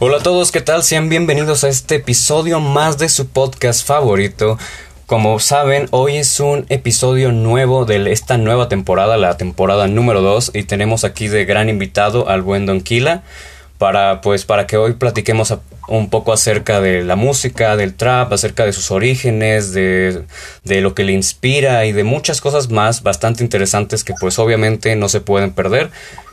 Hola a todos, ¿qué tal? Sean bienvenidos a este episodio más de su podcast favorito. Como saben, hoy es un episodio nuevo de esta nueva temporada, la temporada número 2, y tenemos aquí de gran invitado al buen Don Kila para pues para que hoy platiquemos un poco acerca de la música, del trap, acerca de sus orígenes, de, de lo que le inspira y de muchas cosas más bastante interesantes que pues obviamente no se pueden perder.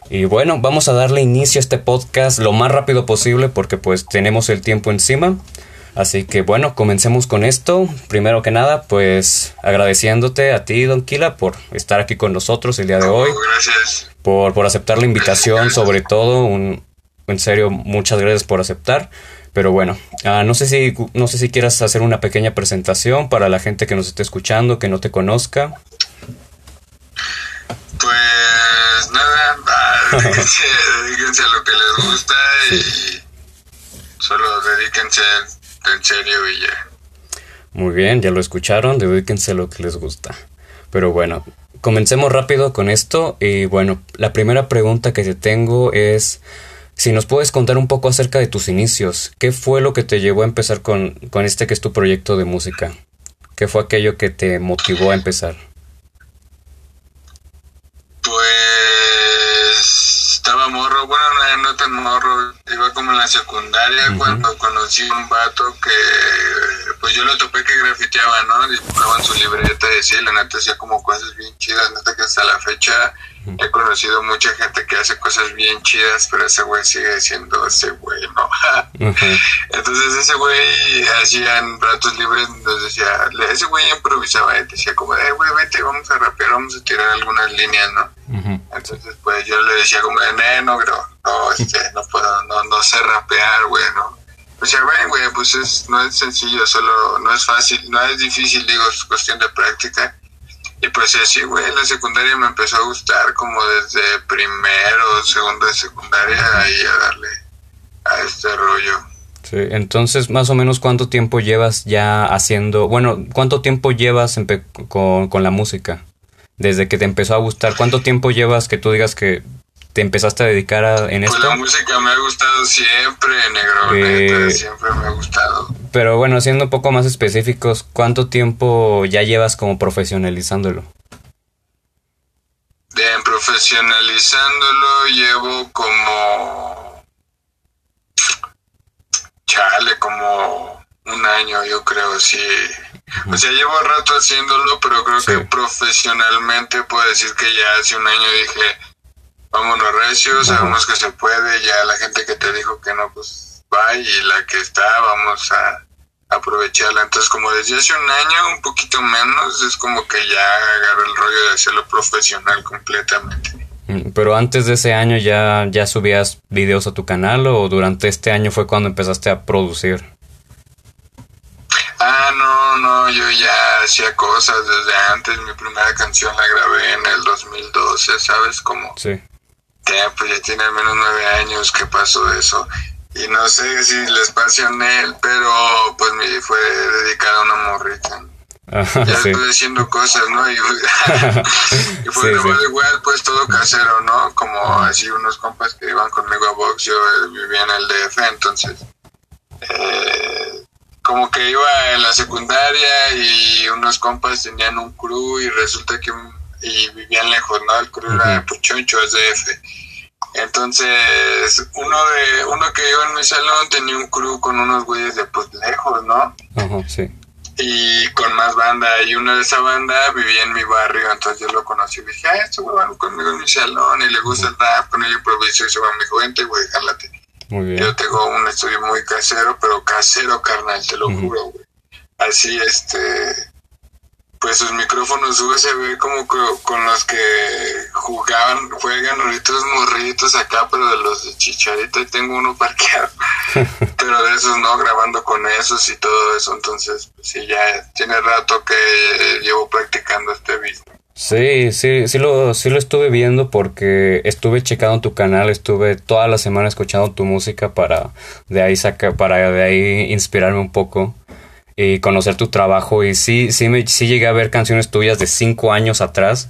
Y bueno, vamos a darle inicio a este podcast lo más rápido posible porque pues tenemos el tiempo encima. Así que bueno, comencemos con esto. Primero que nada, pues agradeciéndote a ti, Don Kila, por estar aquí con nosotros el día de hoy. Gracias. Por, por aceptar la invitación, sobre todo. Un, en serio, muchas gracias por aceptar. Pero bueno, uh, no, sé si, no sé si quieras hacer una pequeña presentación para la gente que nos esté escuchando, que no te conozca. Pues nada, dedíquense, dedíquense, a lo que les gusta y solo dedíquense en serio y ya. Muy bien, ya lo escucharon, dedíquense a lo que les gusta. Pero bueno, comencemos rápido con esto y bueno, la primera pregunta que te tengo es si nos puedes contar un poco acerca de tus inicios, ¿qué fue lo que te llevó a empezar con, con este que es tu proyecto de música? ¿Qué fue aquello que te motivó a empezar? Pues no, no tan morro, iba como en la secundaria cuando conocí a un vato que, pues yo lo topé que grafiteaba, ¿no? Dibujaba en su libreta y así, la neta hacía como cosas bien chidas, neta que hasta la fecha He conocido mucha gente que hace cosas bien chidas, pero ese güey sigue siendo ese güey, ¿no? Entonces ese güey hacía en ratos libres, nos decía, ese güey improvisaba y decía como, eh, güey, vete, vamos a rapear, vamos a tirar algunas líneas, ¿no? Entonces pues yo le decía como, eh, no, bro, no, este, no puedo, no, no sé rapear, güey, no. O sea, güey, pues es, no es sencillo, solo, no es fácil, no es difícil, digo, es cuestión de práctica y pues así, güey, la secundaria me empezó a gustar como desde primero, segundo de secundaria, ahí a darle a este rollo. Sí, entonces más o menos cuánto tiempo llevas ya haciendo, bueno, cuánto tiempo llevas con, con la música, desde que te empezó a gustar, cuánto tiempo llevas que tú digas que te empezaste a dedicar a, en esto? la música me ha gustado siempre, negro, eh, siempre me ha gustado. Pero bueno, siendo un poco más específicos, ¿cuánto tiempo ya llevas como profesionalizándolo? Bien, profesionalizándolo llevo como... Chale, como un año, yo creo, sí. O sea, llevo rato haciéndolo, pero creo que profesionalmente puedo decir que ya hace un año dije, vámonos recio, sabemos que se puede, ya la gente que te dijo que no, pues va y la que está, vamos a aprovecharla. Entonces, como desde hace un año, un poquito menos, es como que ya agarro el rollo de hacerlo profesional completamente. Mm, pero antes de ese año ya, ya subías videos a tu canal o durante este año fue cuando empezaste a producir? Ah, no, no, yo ya hacía cosas desde antes. Mi primera canción la grabé en el 2012, ¿sabes? cómo? sí ya, pues ya tiene al menos nueve años que pasó eso. Y no sé si les pasó en él, pero pues me fue dedicado a una morrita. ya estoy haciendo cosas, ¿no? Y, fue igual, pues todo casero, ¿no? Como así unos compas que iban conmigo a box, yo vivía en el DF, entonces eh, como que iba en la secundaria y unos compas tenían un crew y resulta que un, y vivían lejos, ¿no? El crew era de Puchoncho, es DF. Entonces, uno de uno que iba en mi salón tenía un crew con unos güeyes de pues lejos, ¿no? Ajá, sí. Y con más banda, y uno de esa banda vivía en mi barrio, entonces yo lo conocí y dije, ah, este güey va conmigo en mi salón y le gusta el rap, con ello improviso y se va a mi juventud, güey, jálate. Muy bien. Yo tengo un estudio muy casero, pero casero, carnal, te lo juro, güey. Así, este, pues sus micrófonos USB como con los que jugaban, juegan ahorita los morritos acá, pero de los de Chicharito y tengo uno parqueado. pero de esos no, grabando con esos y todo eso. Entonces, pues, sí, ya tiene rato que llevo practicando este video. Sí, sí, sí lo, sí lo estuve viendo porque estuve checando tu canal, estuve toda la semana escuchando tu música para de ahí sacar, para de ahí inspirarme un poco y conocer tu trabajo. Y sí, sí, me, sí llegué a ver canciones tuyas de cinco años atrás.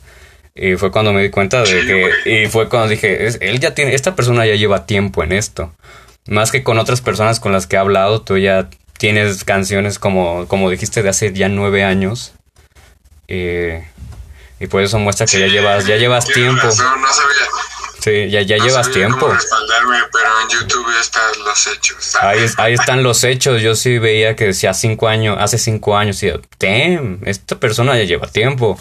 Y fue cuando me di cuenta de que. Y fue cuando dije, él ya tiene. Esta persona ya lleva tiempo en esto. Más que con otras personas con las que he hablado, tú ya tienes canciones como, como dijiste de hace ya nueve años. Eh, y por eso muestra que ya llevas, ya llevas tiempo. no sabía. Sí, ya, ya llevas tiempo. Cómo respaldarme, pero en YouTube están los hechos. Ahí, ahí están los hechos. Yo sí veía que decía cinco años, hace cinco años, y damn, esta persona ya lleva tiempo.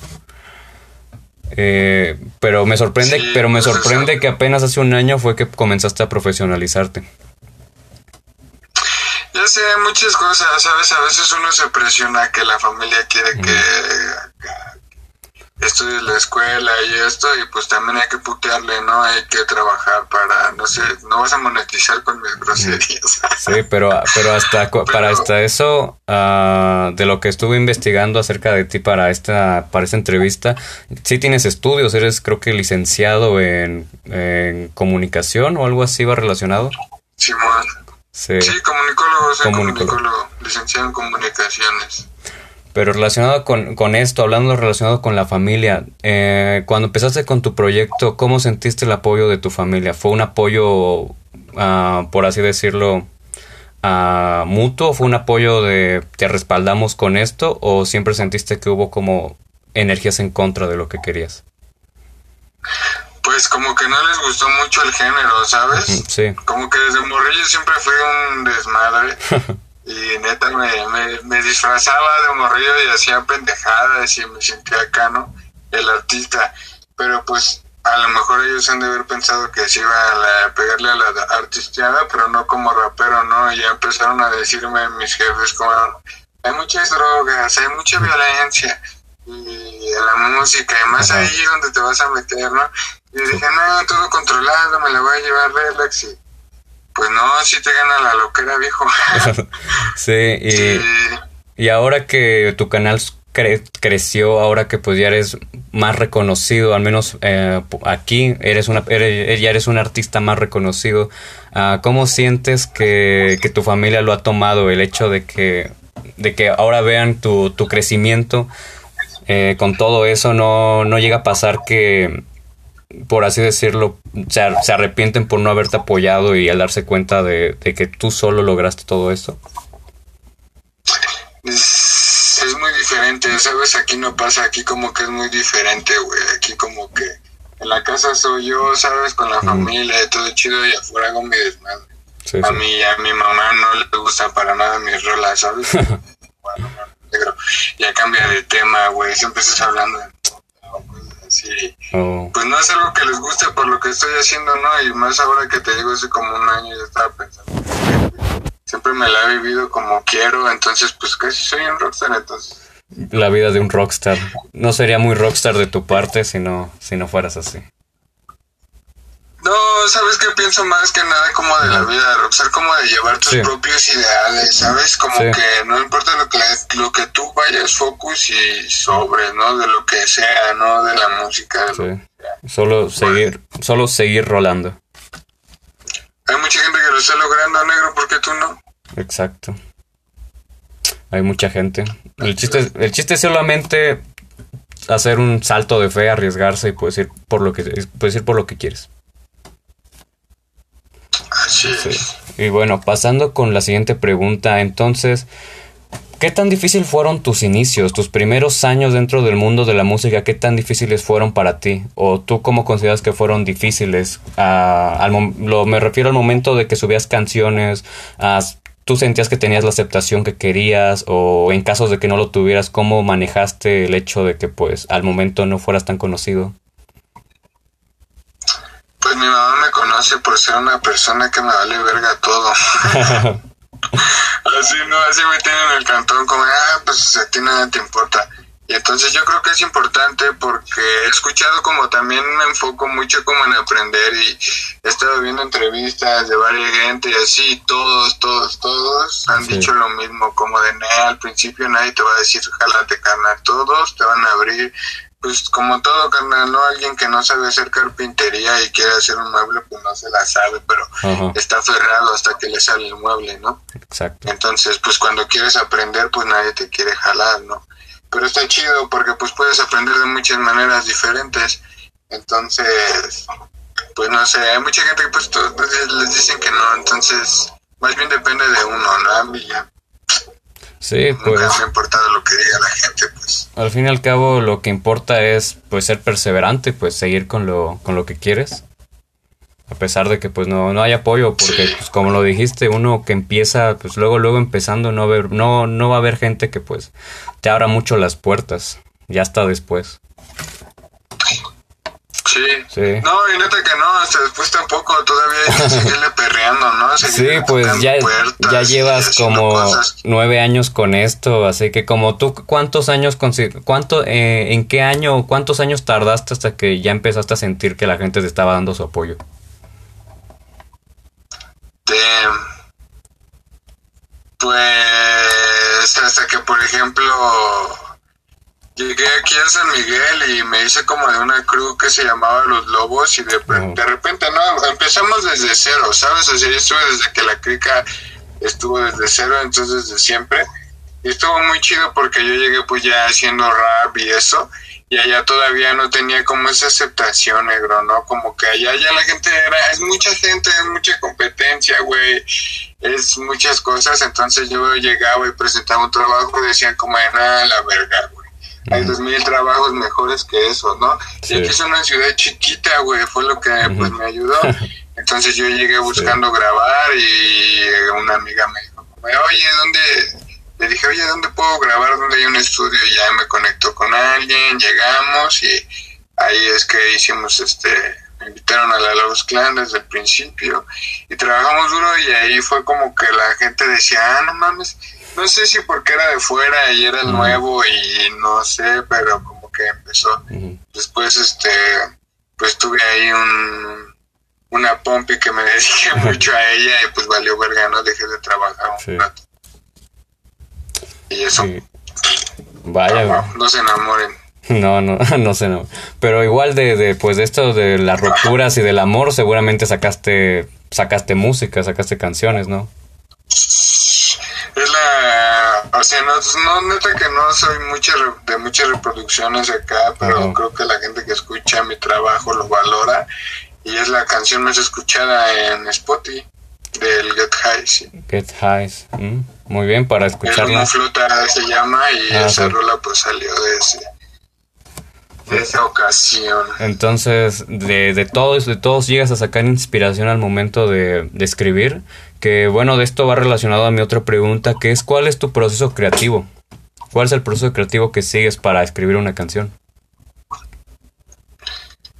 Eh, pero me sorprende, pero me pues sorprende que apenas hace un año fue que comenzaste a profesionalizarte. Ya sé, muchas cosas, ¿sabes? A veces uno se presiona que la familia quiere que estudies la escuela y esto, y pues también hay que putearle, ¿no? Hay que trabajar para, no sé, no vas a monetizar con mis groserías. Sí, pero, pero hasta para hasta eso, uh, de lo que estuve investigando acerca de ti para esta, para esta entrevista, sí tienes estudios, eres creo que licenciado en, en comunicación o algo así va relacionado. Sí, sí. sí comunicólogo, soy comunicólogo, licenciado en comunicaciones. Pero relacionado con, con, esto, hablando relacionado con la familia, eh, cuando empezaste con tu proyecto, ¿cómo sentiste el apoyo de tu familia? ¿Fue un apoyo, uh, por así decirlo, uh, mutuo? ¿Fue un apoyo de te respaldamos con esto? ¿O siempre sentiste que hubo como energías en contra de lo que querías? Pues como que no les gustó mucho el género, ¿sabes? Sí. Como que desde morrillo siempre fue un desmadre. y neta me, me, disfrazaba de morrillo y hacía pendejadas y me sentía acá, ¿no? El artista. Pero pues a lo mejor ellos han de haber pensado que se iba a, pegarle a la artisteada, pero no como rapero, ¿no? Y ya empezaron a decirme mis jefes como, hay muchas drogas, hay mucha violencia y la música, y más ahí donde te vas a meter, ¿no? Y dije, no, todo controlado, me la voy a llevar relax y pues no, sí te gana la loquera, viejo. sí, y, ahora que tu canal creció, ahora que pues ya eres más reconocido, al menos eh, aquí eres una, eres, ya eres un artista más reconocido, uh, ¿cómo sientes que, que, tu familia lo ha tomado? El hecho de que, de que ahora vean tu, tu crecimiento eh, con todo eso, no, no llega a pasar que por así decirlo, se, arrepienten por no haberte apoyado y al darse cuenta de, que tú solo lograste todo esto? Es, es, muy diferente, ¿sabes? Aquí no pasa, aquí como que es muy diferente, güey. Aquí como que en la casa soy yo, ¿sabes? Con la familia y todo chido y afuera hago mi desmadre. a mí a mi mamá no le gusta para nada mis rolas, ¿sabes? bueno, ya cambia de tema, güey. Siempre estás hablando de sí. Oh. Pues no es algo que les guste por lo que estoy haciendo, ¿no? Y más ahora que te digo, hace como un año yo estaba pensando, siempre me la he vivido como quiero, entonces pues casi soy un rockstar, entonces. La vida de un rockstar. No sería muy rockstar de tu parte si no, si no fueras así. No, ¿sabes qué pienso más que nada como de la vida de ser como de llevar tus propios ideales, ¿sabes? Como que no importa lo que, lo que tú vayas focus y sobre, ¿no? De lo que sea, ¿no? De la música. Solo seguir, solo seguir rolando. Hay mucha gente que lo está logrando, negro, ¿por qué tú no? Exacto. Hay mucha gente. El chiste, el chiste es solamente hacer un salto de fe, arriesgarse y puedes ir por lo que, puedes ir por lo que quieres. Y bueno, pasando con la siguiente pregunta, entonces, ¿qué tan difícil fueron tus inicios, tus primeros años dentro del mundo de la música? ¿Qué tan difíciles fueron para ti? ¿O tú cómo consideras que fueron difíciles? Ah, al lo, me refiero al momento de que subías canciones, ah, ¿tú sentías que tenías la aceptación que querías? ¿O en casos de que no lo tuvieras, cómo manejaste el hecho de que pues al momento no fueras tan conocido? Pues mi mamá me conoce por ser una persona que me vale verga todo. así, ¿no? Así me tienen en el cantón como, ah, pues a ti nada te importa. Y entonces yo creo que es importante porque he escuchado como también me enfoco mucho como en aprender y he estado viendo entrevistas de varias gente y así, todos, todos, todos han dicho lo mismo, como de, al principio nadie te va a decir, jalate carnal, todos te van a abrir pues como todo, carnal, ¿no? Alguien que no sabe hacer carpintería y quiere hacer un mueble, pues no se la sabe, pero está aferrado hasta que le sale el mueble, ¿no? Exacto. Entonces, pues cuando quieres aprender, pues nadie te quiere jalar, ¿no? Pero está chido porque pues puedes aprender de muchas maneras diferentes. Entonces, pues no sé, hay mucha gente que pues les dicen que no, entonces más bien depende de uno, ¿no? A mí ya. Sí, pues. Lo que diga la gente, pues. Al fin y al cabo, lo que importa es, pues, ser perseverante, pues, seguir con lo, con lo que quieres. A pesar de que, pues, no, no hay apoyo, porque, pues, como lo dijiste, uno que empieza, pues, luego, luego empezando, no, ver, no, no va a haber gente que, pues, te abra mucho las puertas. Ya hasta después. Sí. No, y neta que no, hasta después tampoco, todavía hay que seguirle perreando, ¿no? sí, pues ya, ya llevas como nueve años con esto, así que como tú, ¿cuántos años, cuánto, eh, en qué año, cuántos años tardaste hasta que ya empezaste a sentir que la gente te estaba dando su apoyo? pues hasta que, por ejemplo, llegué aquí a San Miguel y me hice como de una crew que se llamaba Los Lobos y de, de repente, no, empezamos desde cero, ¿sabes? O sea, yo estuve desde que la crica estuvo desde cero, entonces desde siempre. Y estuvo muy chido porque yo llegué pues ya haciendo rap y eso, y allá todavía no tenía como esa aceptación, negro, ¿no? Como que allá ya la gente era, es mucha gente, es mucha competencia, güey, es muchas cosas, entonces yo llegaba y presentaba un trabajo y decían como era la verga, güey hay dos mil trabajos mejores que eso, ¿no? Y aquí es una ciudad chiquita, güey, fue lo que pues me ayudó. Entonces yo llegué buscando grabar y una amiga me dijo, oye, ¿dónde? Le dije, oye, ¿dónde puedo grabar? ¿Dónde hay un estudio? Y ya me conectó con alguien, llegamos y ahí es que hicimos este, me invitaron a la Lobos Clan desde el principio y trabajamos duro y ahí fue como que la gente decía, ah, no mames, no sé si porque era de fuera y era nuevo y no sé, pero como que empezó. Después, este, pues tuve ahí un, una pompi que me dediqué mucho a ella y pues valió verga, ¿no? Dejé de trabajar un rato. Y eso. Vaya. No, se enamoren. No, no, no sé, no. Pero igual de, de, pues de esto de las rupturas y del amor, seguramente sacaste, sacaste música, sacaste canciones, ¿no? Es la o sea no, no neta que no soy mucha de muchas reproducciones acá pero creo que la gente que escucha mi trabajo lo valora. Y es la canción más escuchada en Spotify del Get High sí. Get High mm, muy bien para escucharla. El flota se llama y ah, esa rola pues salió de ese de esa ocasión. Entonces, de, de todos, de todos llegas a sacar inspiración al momento de, de escribir que bueno, de esto va relacionado a mi otra pregunta, que es ¿cuál es tu proceso creativo? ¿Cuál es el proceso creativo que sigues para escribir una canción?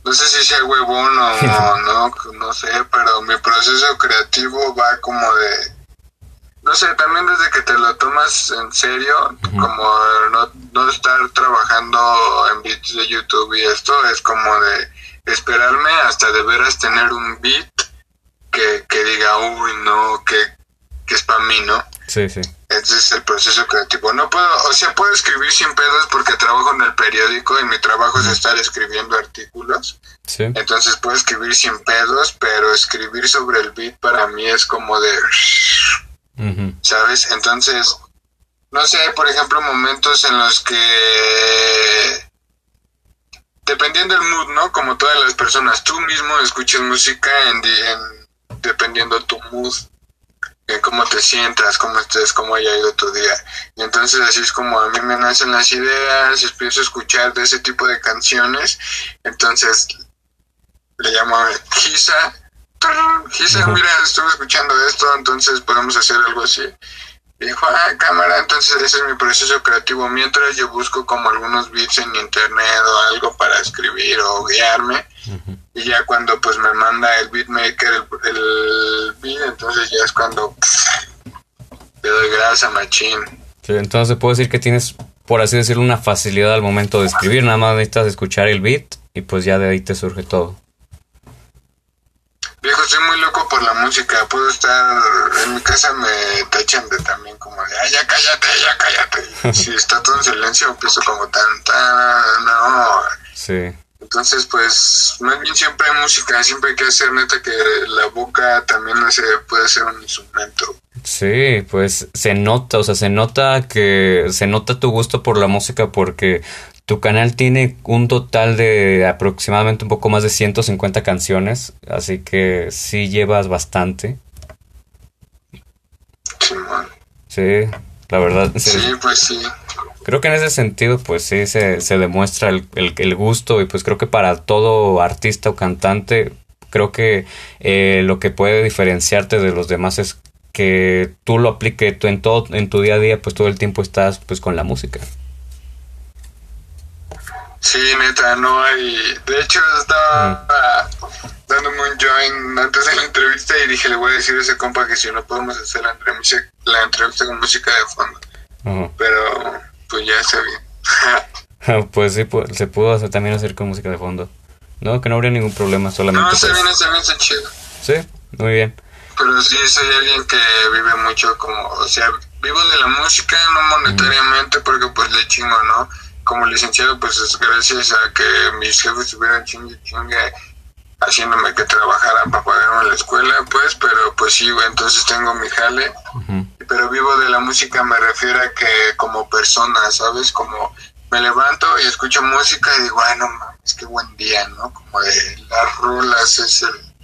No sé si sea huevón o no, no sé, pero mi proceso creativo va como de... No sé, también desde que te lo tomas en serio, como no, no estar trabajando en beats de YouTube y esto, es como de esperarme hasta de veras tener un beat que, diga, uy, no, que, es para mí, ¿no? Sí, sí. Ese es el proceso creativo. No puedo, o sea, puedo escribir sin pedos porque trabajo en el periódico y mi trabajo es estar escribiendo artículos. Sí. Entonces puedo escribir sin pedos, pero escribir sobre el beat para mí es como de... ¿Sabes? Entonces, no sé, hay por ejemplo momentos en los que dependiendo del mood, ¿no? Como todas las personas, tú mismo escuchas música en, en dependiendo tu mood, en cómo te sientas, cómo estés, cómo haya ido tu día. Y entonces así es como a mí me nacen las ideas, empiezo a escuchar de ese tipo de canciones, entonces le llamo a Gisa, mira, estuve escuchando esto, entonces podemos hacer algo así. Y dijo, ah, cámara, entonces ese es mi proceso creativo. Mientras yo busco como algunos beats en internet o algo para escribir o guiarme. Y ya cuando pues me manda el beatmaker el, el beat, entonces ya es cuando le doy grasa, machín. Sí, entonces puedo decir que tienes, por así decirlo, una facilidad al momento de escribir. Nada más necesitas escuchar el beat y pues ya de ahí te surge todo. Viejo, estoy muy loco por la música. Puedo estar en mi casa, me tachan de también como de, ay, ya cállate, ya cállate. si está todo en silencio, empiezo como tan, tan, no. Sí. Entonces, pues, más bien siempre hay música, siempre hay que hacer neta que la boca también se puede ser un instrumento. Sí, pues se nota, o sea, se nota que se nota tu gusto por la música porque Tu canal tiene un total de aproximadamente un poco más de 150 canciones, así que sí llevas bastante. Sí, Sí, la verdad. Sí, pues sí. Creo que en ese sentido, pues sí, se, se demuestra el, el, gusto y pues creo que para todo artista o cantante, creo que eh, lo que puede diferenciarte de los demás es que tú lo apliques en todo en tu día a día pues todo el tiempo estás pues con la música sí neta no hay. De hecho estaba dándome un join antes de la entrevista y dije le voy a decir a ese compa que si no podemos hacer la entrevista, la entrevista con música de fondo. Pero pues ya está bien. Pues sí pues, se pudo hacer, también hacer con música de fondo. No que no habría ningún problema solamente no está pues bien está bien está chido. Sí muy bien. Pero sí soy alguien que vive mucho como, o sea, vivo de la música, no monetariamente, porque pues le chingo, ¿no? Como licenciado, pues es gracias a que mis jefes estuvieran chingue chingue haciéndome que trabajara para pagarme la escuela, pues, pero pues sí, entonces tengo mi jale, pero vivo de la música me refiero a que como persona, ¿sabes? Como me levanto y escucho música y digo, ay, no mames, qué buen día, ¿no? Como de las rulas es el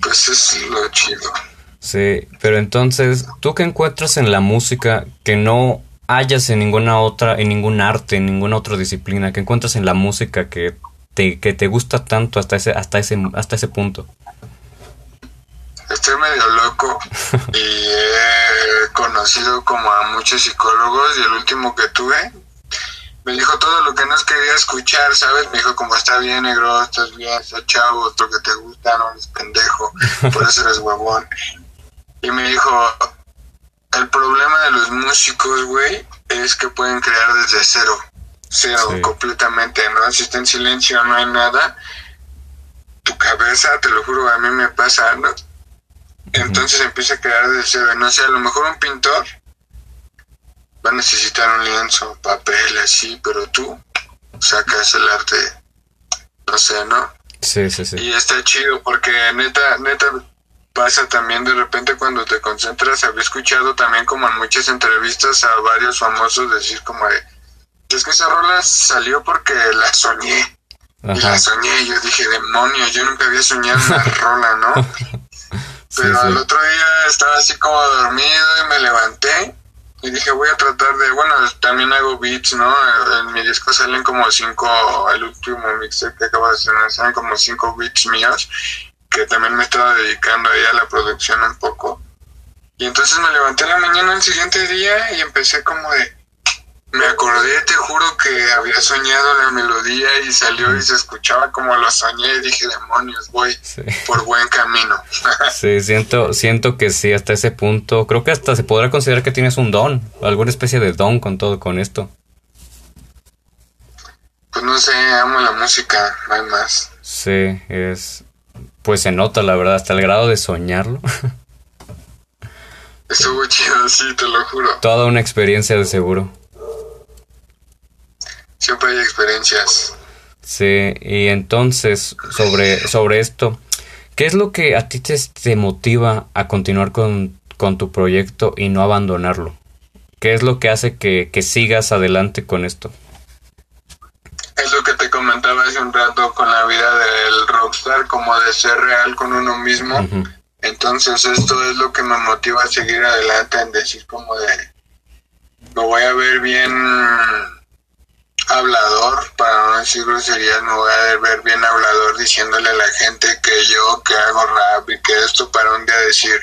pues es lo chido. Sí, pero entonces, ¿tú qué encuentras en la música que no hayas en ninguna otra, en ningún arte, en ninguna otra disciplina? ¿Qué encuentras en la música que te, que te gusta tanto hasta ese, hasta ese, hasta ese punto? Estoy medio loco y he conocido como a muchos psicólogos y el último que tuve me dijo todo lo que nos quería escuchar, ¿sabes? Me dijo, como está bien, negro, estás bien, estás chavo, lo que te gusta, no eres pendejo, por eso eres huevón. Y me dijo, el problema de los músicos, güey, es que pueden crear desde cero, cero, completamente, ¿no? Si está en silencio, no hay nada, tu cabeza, te lo juro, a mí me pasa, ¿no? Entonces empieza a crear desde cero, no sé, a lo mejor un pintor va a necesitar un lienzo, papel, así, pero tú sacas el arte, no sé, ¿no? Sí, sí, sí. Y está chido porque neta, neta pasa también de repente cuando te concentras, había escuchado también como en muchas entrevistas a varios famosos decir como de, es que esa rola salió porque la soñé. Y la soñé, y yo dije, demonios, yo nunca había soñado una rola, ¿no? Pero el otro día estaba así como dormido y me levanté y dije voy a tratar de, bueno, también hago beats, ¿no? En mi disco salen como cinco, el último mixtape que acabo de hacer, salen como cinco beats míos, que también me estaba dedicando ahí a la producción un poco. Y entonces me levanté la mañana el siguiente día y empecé como de, me acordé, te juro que había soñado la melodía y salió y se escuchaba como lo soñé y dije, demonios, voy por buen camino. sí, siento, siento que sí, hasta ese punto, creo que hasta se podrá considerar que tienes un don, alguna especie de don con todo, con esto. Pues no sé, amo la música, no hay más. Sí, es, pues se nota la verdad, hasta el grado de soñarlo. Estuvo chido, sí, te lo juro. Toda una experiencia de seguro siempre hay experiencias. Sí, y entonces sobre, sobre esto, ¿qué es lo que a ti te, motiva a continuar con, tu proyecto y no abandonarlo? ¿Qué es lo que hace que, sigas adelante con esto? Es lo que te comentaba hace un rato con la vida del rockstar, como de ser real con uno mismo. Entonces esto es lo que me motiva a seguir adelante en decir como de, me voy a ver bien hablador, para no decir groserías, me voy a ver bien hablador diciéndole a la gente que yo que hago rap y que esto para un día decir,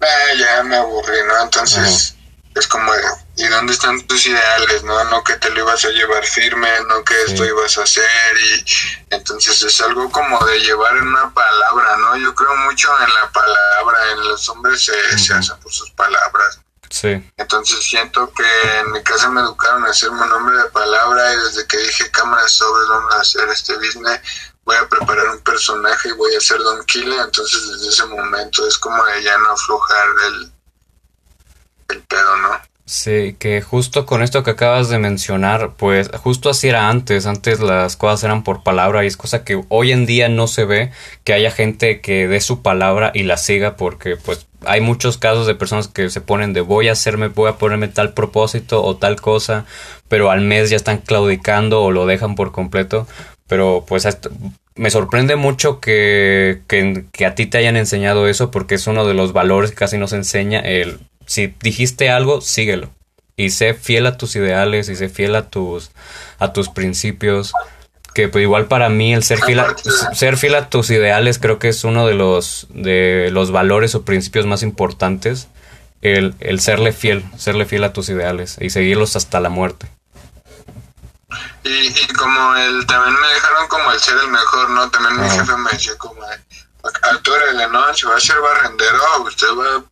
ah, ya me aburrí, ¿no? Entonces es como, ¿y dónde están tus ideales, no? No que te lo ibas a llevar firme, no que esto ibas a hacer y entonces es algo como de llevar en una palabra, ¿no? Yo creo mucho en la palabra, en los hombres se, se hacen por sus palabras. Entonces siento que en mi casa me educaron a hacerme un hombre de palabra y desde que dije cámara sobre vamos a hacer este business, voy a preparar un personaje y voy a ser Don Killa, entonces desde ese momento es como de ya no aflojar el, el pedo, ¿no? Sí, que justo con esto que acabas de mencionar, pues justo así era antes, antes las cosas eran por palabra y es cosa que hoy en día no se ve que haya gente que dé su palabra y la siga porque pues hay muchos casos de personas que se ponen de voy a hacerme, voy a ponerme tal propósito o tal cosa, pero al mes ya están claudicando o lo dejan por completo. Pero pues me sorprende mucho que, que, que, a ti te hayan enseñado eso porque es uno de los valores que casi nos enseña el si dijiste algo, síguelo. Y sé fiel a tus ideales y sé fiel a tus, a tus principios que pues igual para mí el ser fiel a, ser fiel a tus ideales creo que es uno de los de los valores o principios más importantes el, el serle fiel serle fiel a tus ideales y seguirlos hasta la muerte. Y, y como el también me dejaron como el ser el mejor no también mi jefe me decía como actúrele no si va a ser barrendero usted va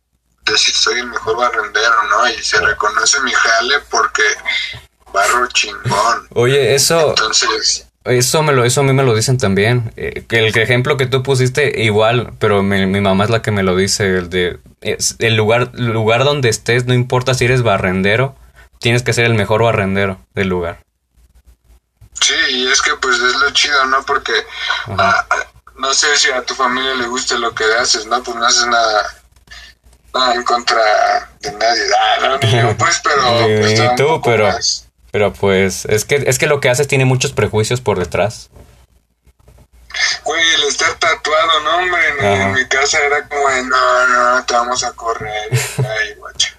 a decir soy el mejor barrendero no y se reconoce mi jale porque barro chingón oye eso entonces eso me lo, eso a mí me lo dicen también. Eh, que el ejemplo que tú pusiste igual, pero mi, mamá es la que me lo dice, el de el lugar, lugar donde estés, no importa si eres barrendero, tienes que ser el mejor barrendero del lugar. Sí, y es que pues es lo chido, ¿no? Porque ah, no sé si a tu familia le gusta lo que haces, ¿no? Pues no haces nada, nada en contra de nadie, ah, ¿no? pues, pero... Pues, tú, pero... Pero pues, es que, es que lo que haces tiene muchos prejuicios por detrás. Güey, el estar tatuado, no, hombre, en, mi casa era como de, no, no, te vamos a correr. Ay, guacho.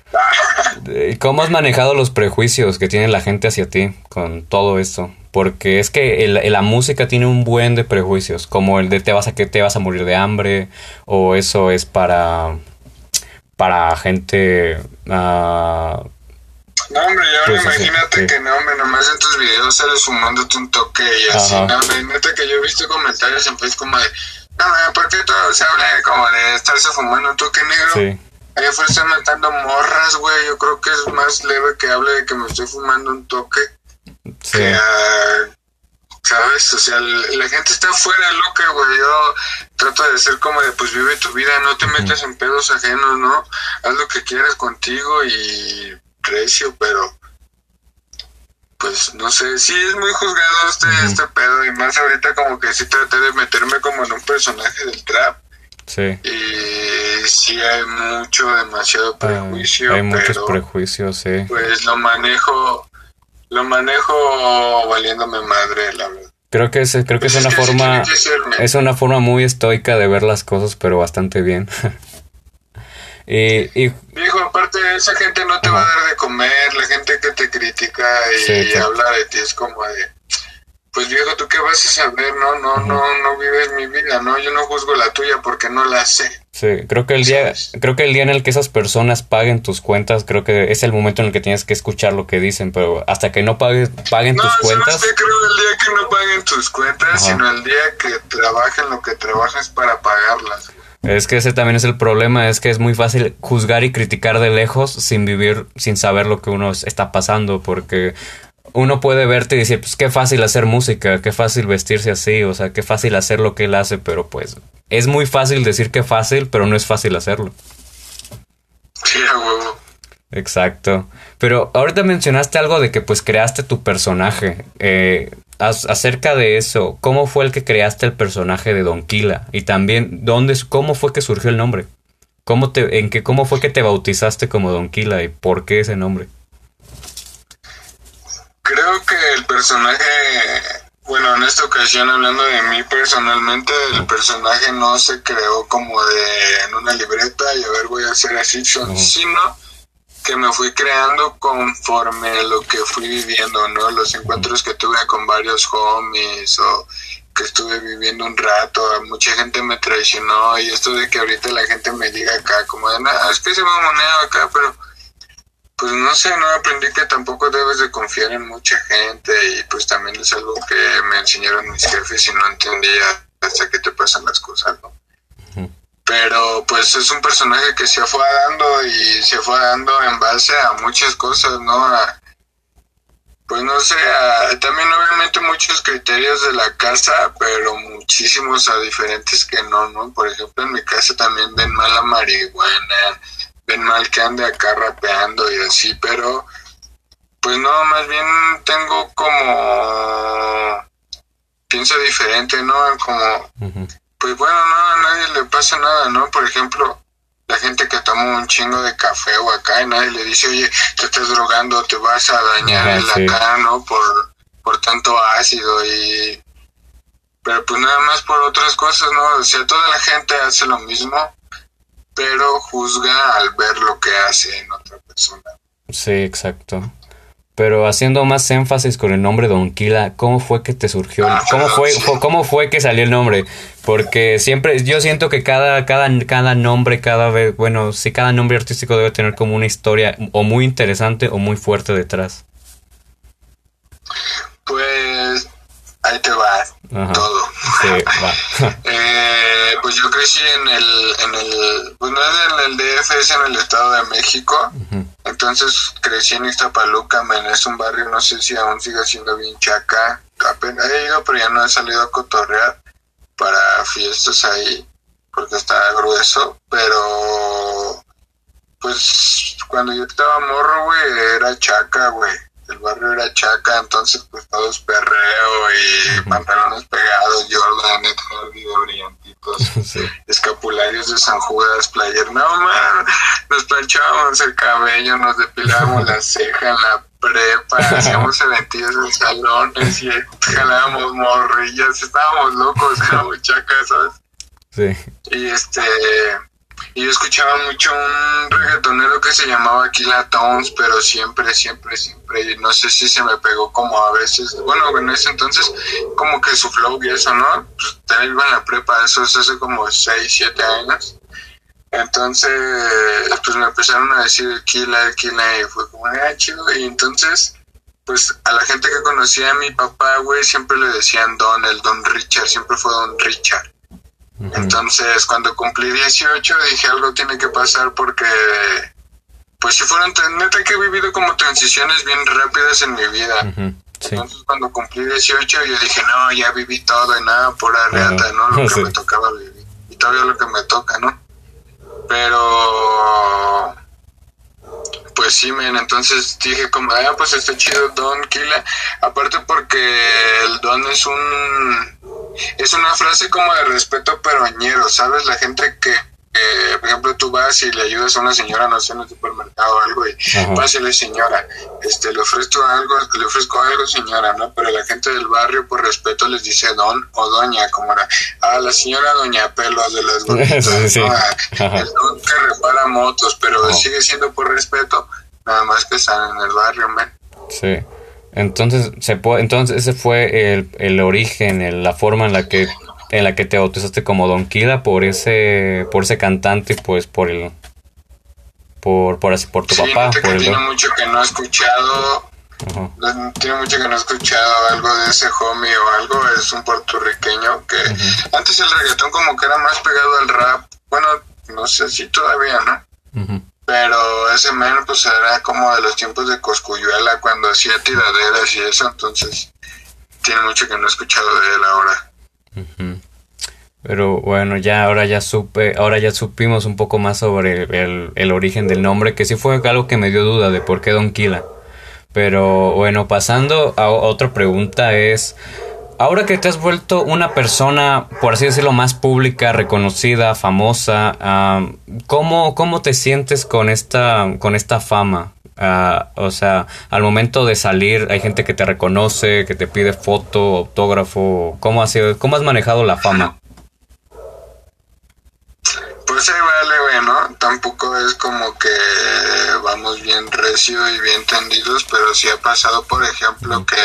¿Y cómo has manejado los prejuicios que tiene la gente hacia ti con todo esto? Porque es que la música tiene un buen de prejuicios, como el de te vas a que te vas a morir de hambre, o eso es para para gente uh, no, hombre, ya pues imagínate que no, hombre, nomás en tus videos sales fumándote un toque y así, no, hombre, neta que yo he visto comentarios en Facebook como de, no, ¿por qué todo se habla como de estarse fumando un toque negro? Sí. Afuera están matando morras, güey, yo creo que es más leve que hable de que me estoy fumando un toque. Sí. Que, ¿Sabes? O sea, la gente está fuera loca, güey. Yo trato de ser como de, pues vive tu vida, no te metas en pedos ajenos, ¿no? Haz lo que quieras contigo y precio, pero pues no sé, sí es muy juzgado este, este pedo y más ahorita como que sí traté de meterme como en un personaje del trap. Sí. Y sí hay mucho, demasiado prejuicio. hay muchos prejuicios, sí. Pues lo manejo, lo manejo valiéndome madre, la verdad. Creo que es, creo que es pues una forma, es una forma muy estoica de ver las cosas, pero bastante bien. y, y aparte esa gente no te va a dar de comer, la gente que te critica y, habla de ti es como de, pues viejo, ¿tú qué vas a saber? No, no, no, no vives mi vida, ¿no? Yo no juzgo la tuya porque no la sé. Sí, creo que el día, creo que el día en el que esas personas paguen tus cuentas, creo que es el momento en el que tienes que escuchar lo que dicen, pero hasta que no paguen, paguen tus cuentas. No, creo el día que no paguen tus cuentas, sino el día que trabajen lo que trabajas para pagarlas. Es que ese también es el problema, es que es muy fácil juzgar y criticar de lejos sin vivir, sin saber lo que uno está pasando, porque uno puede verte y decir, pues qué fácil hacer música, qué fácil vestirse así, o sea, qué fácil hacer lo que él hace, pero pues es muy fácil decir que fácil, pero no es fácil hacerlo. Sí, huevo. Exacto. Pero ahorita mencionaste algo de que pues creaste tu personaje. Eh, acerca de eso, ¿cómo fue el que creaste el personaje de Don Quila? Y también, ¿dónde, ¿cómo fue que surgió el nombre? ¿Cómo, te, en qué, ¿Cómo fue que te bautizaste como Don Quila y por qué ese nombre? Creo que el personaje, bueno, en esta ocasión hablando de mí personalmente, el personaje no se creó como de en una libreta y a ver voy a hacer así, sino que me fui creando conforme lo que fui viviendo, ¿no? Los encuentros que tuve con varios homies o que estuve viviendo un rato, mucha gente me traicionó y esto de que ahorita la gente me diga acá como de, nada, es que se me moneda acá, pero pues no sé, no aprendí que tampoco debes de confiar en mucha gente y pues también es algo que me enseñaron mis jefes y no entendía hasta que te pasan las cosas, ¿no? pero pues es un personaje que se fue dando y se fue dando en base a muchas cosas, ¿no? pues no sé, también obviamente muchos criterios de la casa, pero muchísimos a diferentes que no, ¿no? Por ejemplo, en mi casa también ven mal la marihuana, ven mal que ande acá rapeando y así, pero pues no, más bien tengo como pienso diferente, ¿no? Como pues bueno, no, a nadie le pasa nada, ¿no? Por ejemplo, la gente que toma un chingo de café o acá y nadie le dice, oye, te estás drogando, te vas a dañar Ajá, el sí. acá, ¿no? Por, por tanto ácido y... Pero pues nada más por otras cosas, ¿no? O sea, toda la gente hace lo mismo, pero juzga al ver lo que hace en otra persona. Sí, exacto. Pero haciendo más énfasis con el nombre Donquila, ¿cómo fue que te surgió? Ah, ¿Cómo perdón, fue, sí. fue- cómo fue que salió el nombre? Porque siempre, yo siento que cada, cada, cada nombre, cada vez, bueno, sí, cada nombre artístico debe tener como una historia o muy interesante o muy fuerte detrás. Pues ahí te va Ajá. todo. Sí, va. Eh, pues yo crecí en el, en el, pues no es en el DF, es en el Estado de México. Entonces crecí en Iztapaluca, men, es un barrio, no sé si aún sigue siendo bien chaca. Apenas he ido, pero ya no he salido a cotorrear para fiestas ahí, porque está grueso. Pero, pues, cuando yo estaba morro, güey, era chaca, güey. El barrio era chaca, entonces, pues, todo es perreo y pantalones pegados, Jordan, de brillantitos Sí. escapularios de San Judas, player. No, man, nos planchábamos el cabello, nos depilábamos la ceja en la prepa, hacíamos eventillos en salones y jalábamos morrillas, estábamos locos, éramos chacas, ¿sabes? Sí. Y este, y yo escuchaba mucho un reggaetonero que se llamaba Aquila Tones, pero siempre, siempre, siempre, no sé si se me pegó como a veces, bueno, en ese entonces, como que su flow y eso, ¿no? Pues iba en la prepa, eso es hace como 6, 7 años. Entonces, pues me empezaron a decir Aquila, Aquila, y fue como, ah, chido, y entonces, pues a la gente que conocía a mi papá, güey, siempre le decían Don, el Don Richard, siempre fue Don Richard. Entonces, cuando cumplí 18, dije algo tiene que pasar porque, pues si fueron, neta que he vivido como transiciones bien rápidas en mi vida. Sí. Entonces, cuando cumplí 18, yo dije, no, ya viví todo y nada, pura reata, ¿no? Lo que Sí. me tocaba vivir. Y todavía lo que me toca, ¿no? Pero, pues sí, men, entonces dije como, ah, pues está chido Don Kila. Aparte porque el Don es un, es una frase como de respeto peroñero, ¿sabes? La gente que, que, por ejemplo, tú vas y le ayudas a una señora, no sé, en el supermercado o algo, y Ajá. vas y le señora, este, le ofrezco algo, le ofrezco algo, señora, ¿no? Pero la gente del barrio, por respeto, les dice don o doña, como era, a la señora doña Pelos de las gorditas, Sí, sí. ¿no? A- Ajá. El don que repara motos, pero Ajá. sigue siendo por respeto, nada más que están en el barrio, men. Sí. Entonces, se puede, entonces ese fue el, el origen, el- la forma en la que en la que te bautizaste como Don Kida por ese por ese cantante, pues por el por por así por tu Sí, papá, por el tiene mucho que no he escuchado, Ajá. tiene mucho que no he escuchado algo de ese homie o algo, es un puertorriqueño que antes el reggaetón como que era más pegado al rap, bueno, no sé si todavía, ¿no? Ujú. Pero ese men pues era como de los tiempos de Coscuyuela cuando hacía tiraderas y eso, entonces tiene mucho que no he escuchado de él ahora. Pero bueno, ya ahora ya supe, ahora ya supimos un poco más sobre el, el origen del nombre, que sí fue algo que me dio duda de por qué Don Kila. Pero bueno, pasando a otra pregunta es, ahora que te has vuelto una persona, por así decirlo, más pública, reconocida, famosa, ah, ¿cómo, ¿cómo te sientes con esta, con esta fama? Ah, o sea, al momento de salir hay gente que te reconoce, que te pide foto, autógrafo. ¿Cómo has, sido- cómo has manejado la fama? Pues ahí vale, güey, ¿no? Tampoco es como que vamos bien recio y bien tendidos, pero sí ha pasado, por ejemplo, que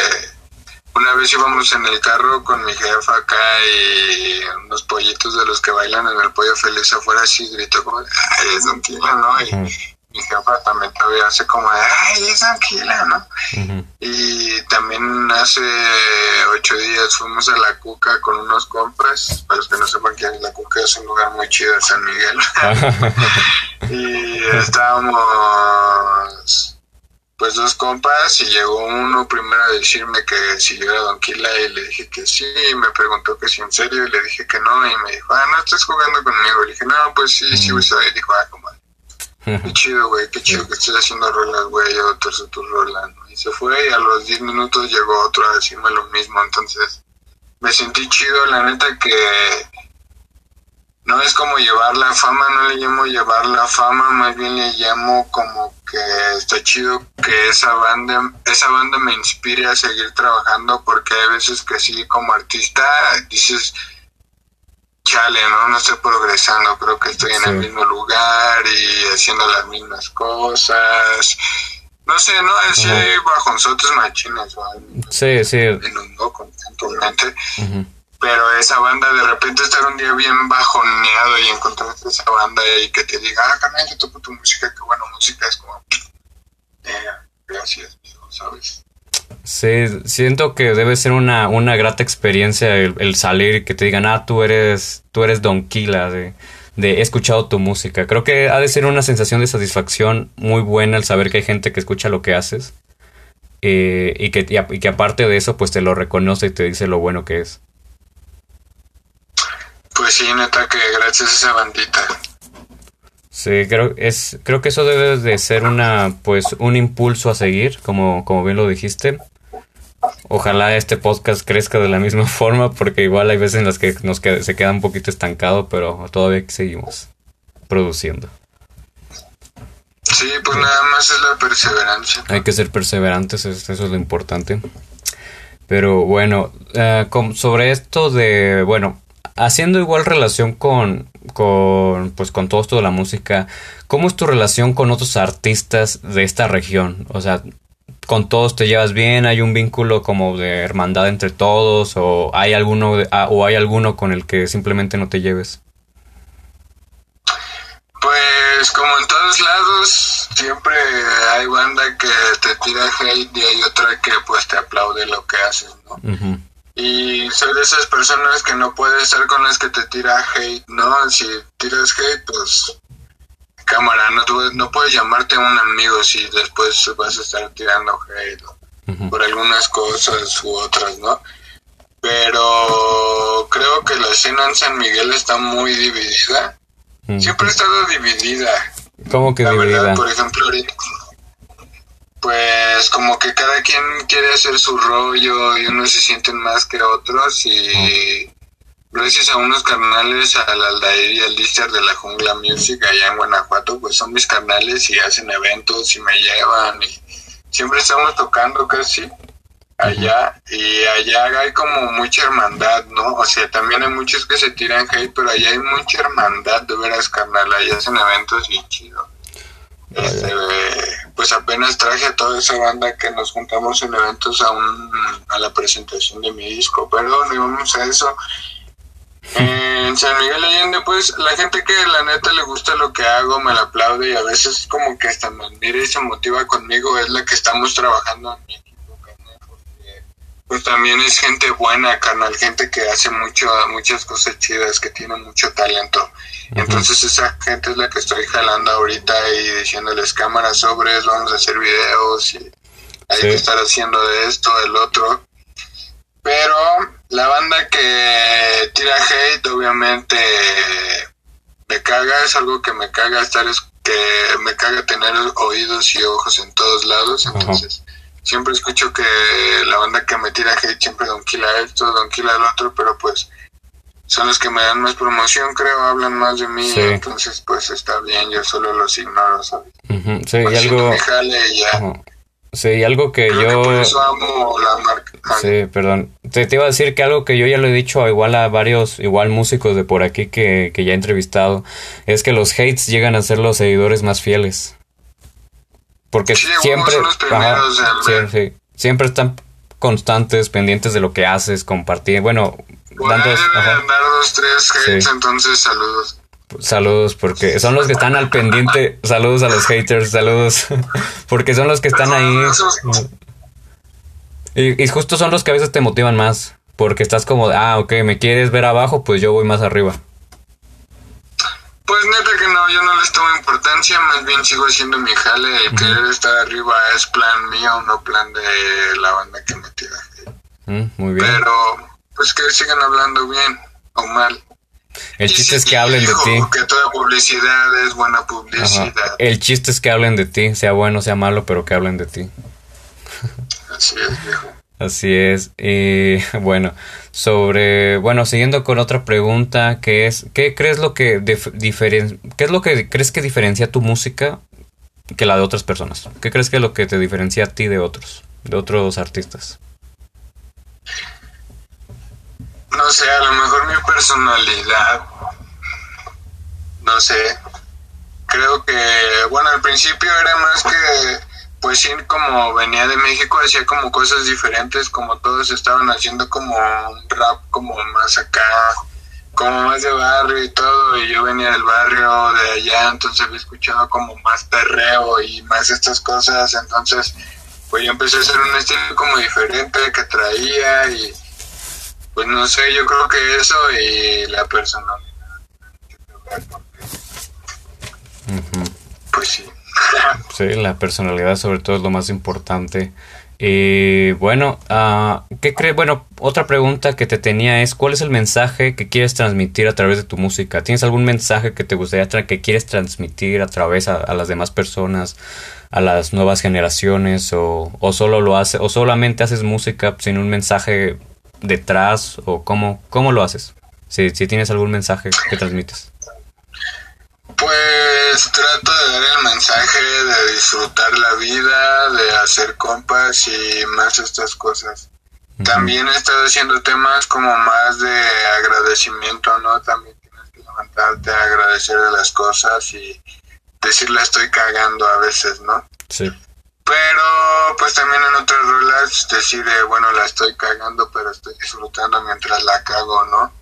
una vez íbamos en el carro con mi jefa acá y unos pollitos de los que bailan en el pollo feliz afuera así gritó como, ay, es tranquila, ¿no? Y mi jefa también todavía hace como, ay, es tranquila, ¿no? Y también hace ocho días fuimos a La Cuca con unos compas. Para los que no sepan quién es La Cuca, es un lugar muy chido en San Miguel. y estábamos pues dos compas y llegó uno primero a decirme que si yo era Don Quila y le dije que sí, y me preguntó que si en serio y le dije que no y me dijo, ah, no estás jugando conmigo. Le dije, no, pues sí, sí, güey, soy. Y dijo, ah, como, qué chido, güey, qué chido que estés haciendo rolas, güey, yo terzo tu rola, ¿no? Y se fue y a los 10 minutos llegó otro a decirme lo mismo, entonces me sentí chido, la neta que no es como llevar la fama, no le llamo llevar la fama, más bien le llamo como que está chido que esa banda, esa banda me inspire a seguir trabajando porque hay veces que sí como artista dices chale, ¿no? No estoy progresando, creo que estoy en el mismo lugar y haciendo las mismas cosas. No sé, ¿no? Ese bajo nosotros machines, Sí, sí. Inundó constantemente pero esa banda de repente estar un día bien bajoneado y encontrarte esa banda y que te diga, ah, canal, yo toco tu música, qué buena música, es como, eh, gracias, ¿sabes? Sí, siento que debe ser una, una grata experiencia el, salir y que te digan, ah, tú eres, tú eres Don Kila, de, de he escuchado tu música. Creo que ha de ser una sensación de satisfacción muy buena el saber que hay gente que escucha lo que haces eh, y, que, y que aparte de eso, pues te lo reconoce y te dice lo bueno que es. Pues sí, neta que gracias a esa bandita. Sí, creo, es, creo que eso debe de ser una, pues, un impulso a seguir, como, como bien lo dijiste. Ojalá este podcast crezca de la misma forma, porque igual hay veces en las que nos queda, se queda un poquito estancado, pero todavía seguimos produciendo. Sí, pues nada más es la perseverancia. Hay que ser perseverantes, eso es lo importante. Pero bueno, eh, sobre esto de, bueno, haciendo igual relación con, con, pues con todo esto de la música, ¿cómo es tu relación con otros artistas de esta región? O sea, ¿con todos te llevas bien? ¿Hay un vínculo como de hermandad entre todos? ¿O hay alguno, ah, o hay alguno con el que simplemente no te lleves? Pues como en todos lados, siempre hay banda que te tira hate y hay otra que pues te aplaude lo que haces, ¿no? Y soy de esas personas que no puedes estar con las que te tira hate, ¿no? Si tiras hate, pues cámara, no, no puedes llamarte un amigo si después vas a estar tirando hate por algunas cosas u otras, ¿no? Pero creo que la escena en San Miguel está muy dividida. Siempre ha estado dividida. ¿Cómo que dividida? por ejemplo, ahorita, pues como que cada quien quiere hacer su rollo y unos se sienten más que otros y gracias a unos carnales, al Aldair y al Lister de la Jungla Music allá en Guanajuato, pues son mis carnales y hacen eventos y me llevan y siempre estamos tocando casi allá y allá hay como mucha hermandad, ¿no? O sea, también hay muchos que se tiran hate, pero allá hay mucha hermandad de veras carnal, allá hacen eventos y chido. Este, pues apenas traje a toda esa banda que nos juntamos en eventos a, un, a la presentación de mi disco, perdón, y vamos a eso. En San Miguel Allende, pues la gente que la neta le gusta lo que hago me la aplaude y a veces como que hasta me admira y se motiva conmigo, es la que estamos trabajando en mi pues también es gente buena, carnal, gente que hace mucho, muchas cosas chidas, que tiene mucho talento. Entonces esa gente es la que estoy jalando ahorita y diciéndoles cámaras sobres, vamos a hacer videos y hay que estar haciendo de esto, del otro. Pero la banda que tira hate obviamente me caga, es algo que me caga estar es que me caga tener oídos y ojos en todos lados, entonces siempre escucho que la banda que me tira hate siempre donquila esto, donquila el otro, pero pues son los que me dan más promoción, creo, hablan más de mí, entonces pues está bien, yo solo los ignoro, ¿sabes? Sí, y algo... Sí, y algo que yo... por eso amo la marca. Sí, perdón. Te, te, iba a decir que algo que yo ya lo he dicho igual a varios, igual músicos de por aquí que, que ya he entrevistado, es que los hates llegan a ser los seguidores más fieles. Porque siempre... siempre están constantes, pendientes de lo que haces, compartir, bueno, dando dos, tres hates, entonces saludos. Saludos, porque son los que están al pendiente. Saludos a los haters, saludos. Porque son los que están ahí. Y, y, justo son los que a veces te motivan más. Porque estás como, ah, ok, me quieres ver abajo, pues yo voy más arriba. Pues neta que no, yo no les tomo importancia, más bien sigo haciendo mi jale. El querer estar arriba es plan mío, no plan de la banda que me tira. muy bien. Pero pues que sigan hablando bien o mal. El chiste es que hablen de ti. Que toda publicidad es buena publicidad. El chiste es que hablen de ti, sea bueno, sea malo, pero que hablen de ti. Así es, viejo. Así es. Y bueno, sobre, bueno, siguiendo con otra pregunta que es, ¿qué crees lo que diferen, qué es lo que crees que diferencia tu música que la de otras personas? ¿Qué crees que es lo que te diferencia a ti de otros, de otros artistas? No sé, a lo mejor mi personalidad. No sé. Creo que, bueno, al principio era más que pues sí, como venía de México, hacía como cosas diferentes, como todos estaban haciendo como un rap como más acá, como más de barrio y todo, y yo venía del barrio de allá, entonces había escuchado como más perreo y más estas cosas, entonces pues yo empecé a hacer un estilo como diferente que traía y pues no sé, yo creo que eso y la personalidad. Pues sí. Sí, la personalidad sobre todo es lo más importante. Y bueno, uh, ¿qué crees? Bueno, otra pregunta que te tenía es, ¿cuál es el mensaje que quieres transmitir a través de tu música? ¿Tienes algún mensaje que te gustaría que quieres transmitir a través a, las demás personas, a las nuevas generaciones, o, solo lo haces, o solamente haces música sin un mensaje detrás, o cómo, cómo lo haces? Si, si tienes algún mensaje que transmites. Pues trato de dar el mensaje de disfrutar la vida, de hacer compas y más estas cosas. También he estado haciendo temas como más de agradecimiento, ¿no? También tienes que levantarte a agradecer de las cosas y decirle estoy cagando a veces, ¿no? Sí. Pero pues también en otras rolas decir, bueno, la estoy cagando, pero estoy disfrutando mientras la cago, ¿no?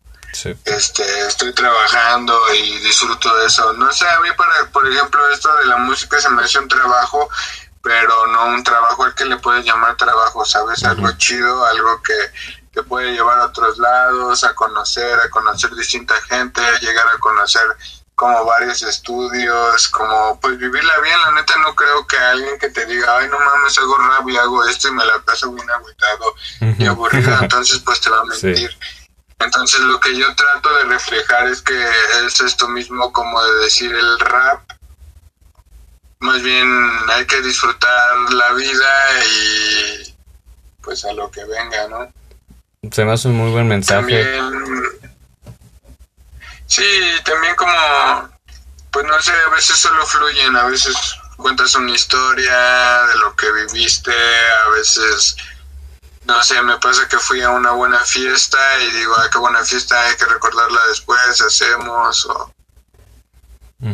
Este, estoy trabajando y disfruto de eso. No sé, a mí, para, por ejemplo, esto de la música se me hace un trabajo, pero no un trabajo al que le puedes llamar trabajo, ¿sabes? Algo chido, algo que te puede llevar a otros lados, a conocer, a conocer distinta gente, a llegar a conocer como varios estudios, como pues vivirla bien, la neta no creo que alguien que te diga, ay no mames, hago rap y hago esto y me la paso bien agüitado y aburrido, entonces pues te va a mentir. Entonces lo que yo trato de reflejar es que es esto mismo como de decir el rap. Más bien hay que disfrutar la vida y pues a lo que venga, ¿no? Se me hace un muy buen mensaje. sí, también como, pues no sé, a veces solo fluyen, a veces cuentas una historia de lo que viviste, a veces no sé, me pasa que fui a una buena fiesta y digo, ay, qué buena fiesta, hay que recordarla después, hacemos o...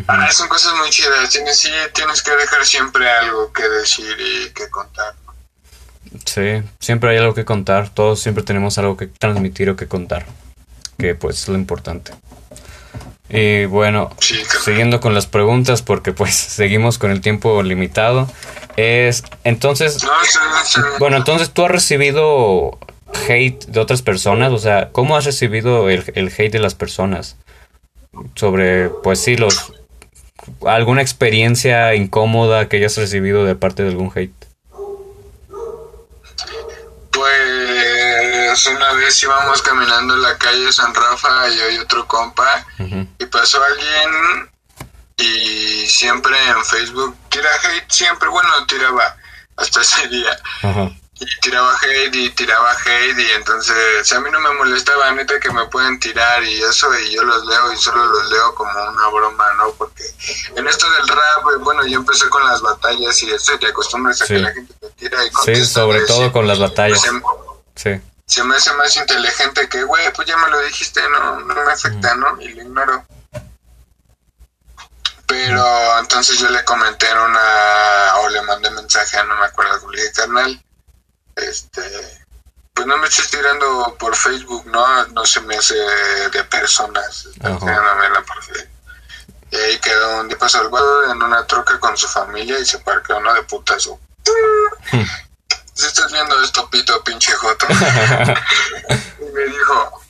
Ah, son cosas muy chidas, tienes, sí, tienes que dejar siempre algo que decir y que contar. Sí, siempre hay algo que contar, todos siempre tenemos algo que transmitir o que contar, que pues es lo importante. Y bueno, siguiendo con las preguntas, porque pues seguimos con el tiempo limitado, es entonces, bueno, entonces tú has recibido hate de otras personas, o sea, ¿cómo has recibido el, el hate de las personas? Sobre, pues sí, los, alguna experiencia incómoda que hayas recibido de parte de algún hate. Pues una vez íbamos caminando en la calle San Rafa, yo y otro compa, y pasó alguien y siempre en Facebook tira hate, siempre, bueno, tiraba hasta ese día. Y tiraba hate y tiraba hate y entonces a mí no me molestaba neta que me pueden tirar y eso y yo los leo y solo los leo como una broma, ¿no? Porque en esto del rap, eh, bueno, yo empecé con las batallas y eso te acostumbras a que la gente te tira y Sí, sobre todo con las batallas. Se, sí. Se me hace más inteligente que, güey, pues ya me lo dijiste, no, no me afecta, ¿no? Y lo ignoro. Pero entonces yo le comenté en una, o le mandé mensaje, no me acuerdo, le dije, carnal, este, pues no me estés tirando por Facebook, ¿no? No se me hace de personas, Y ahí quedó un día pasó el guado en una troca con su familia y se parqueó uno de putazo. Si estás viendo esto, pito, pinche joto. y me dijo,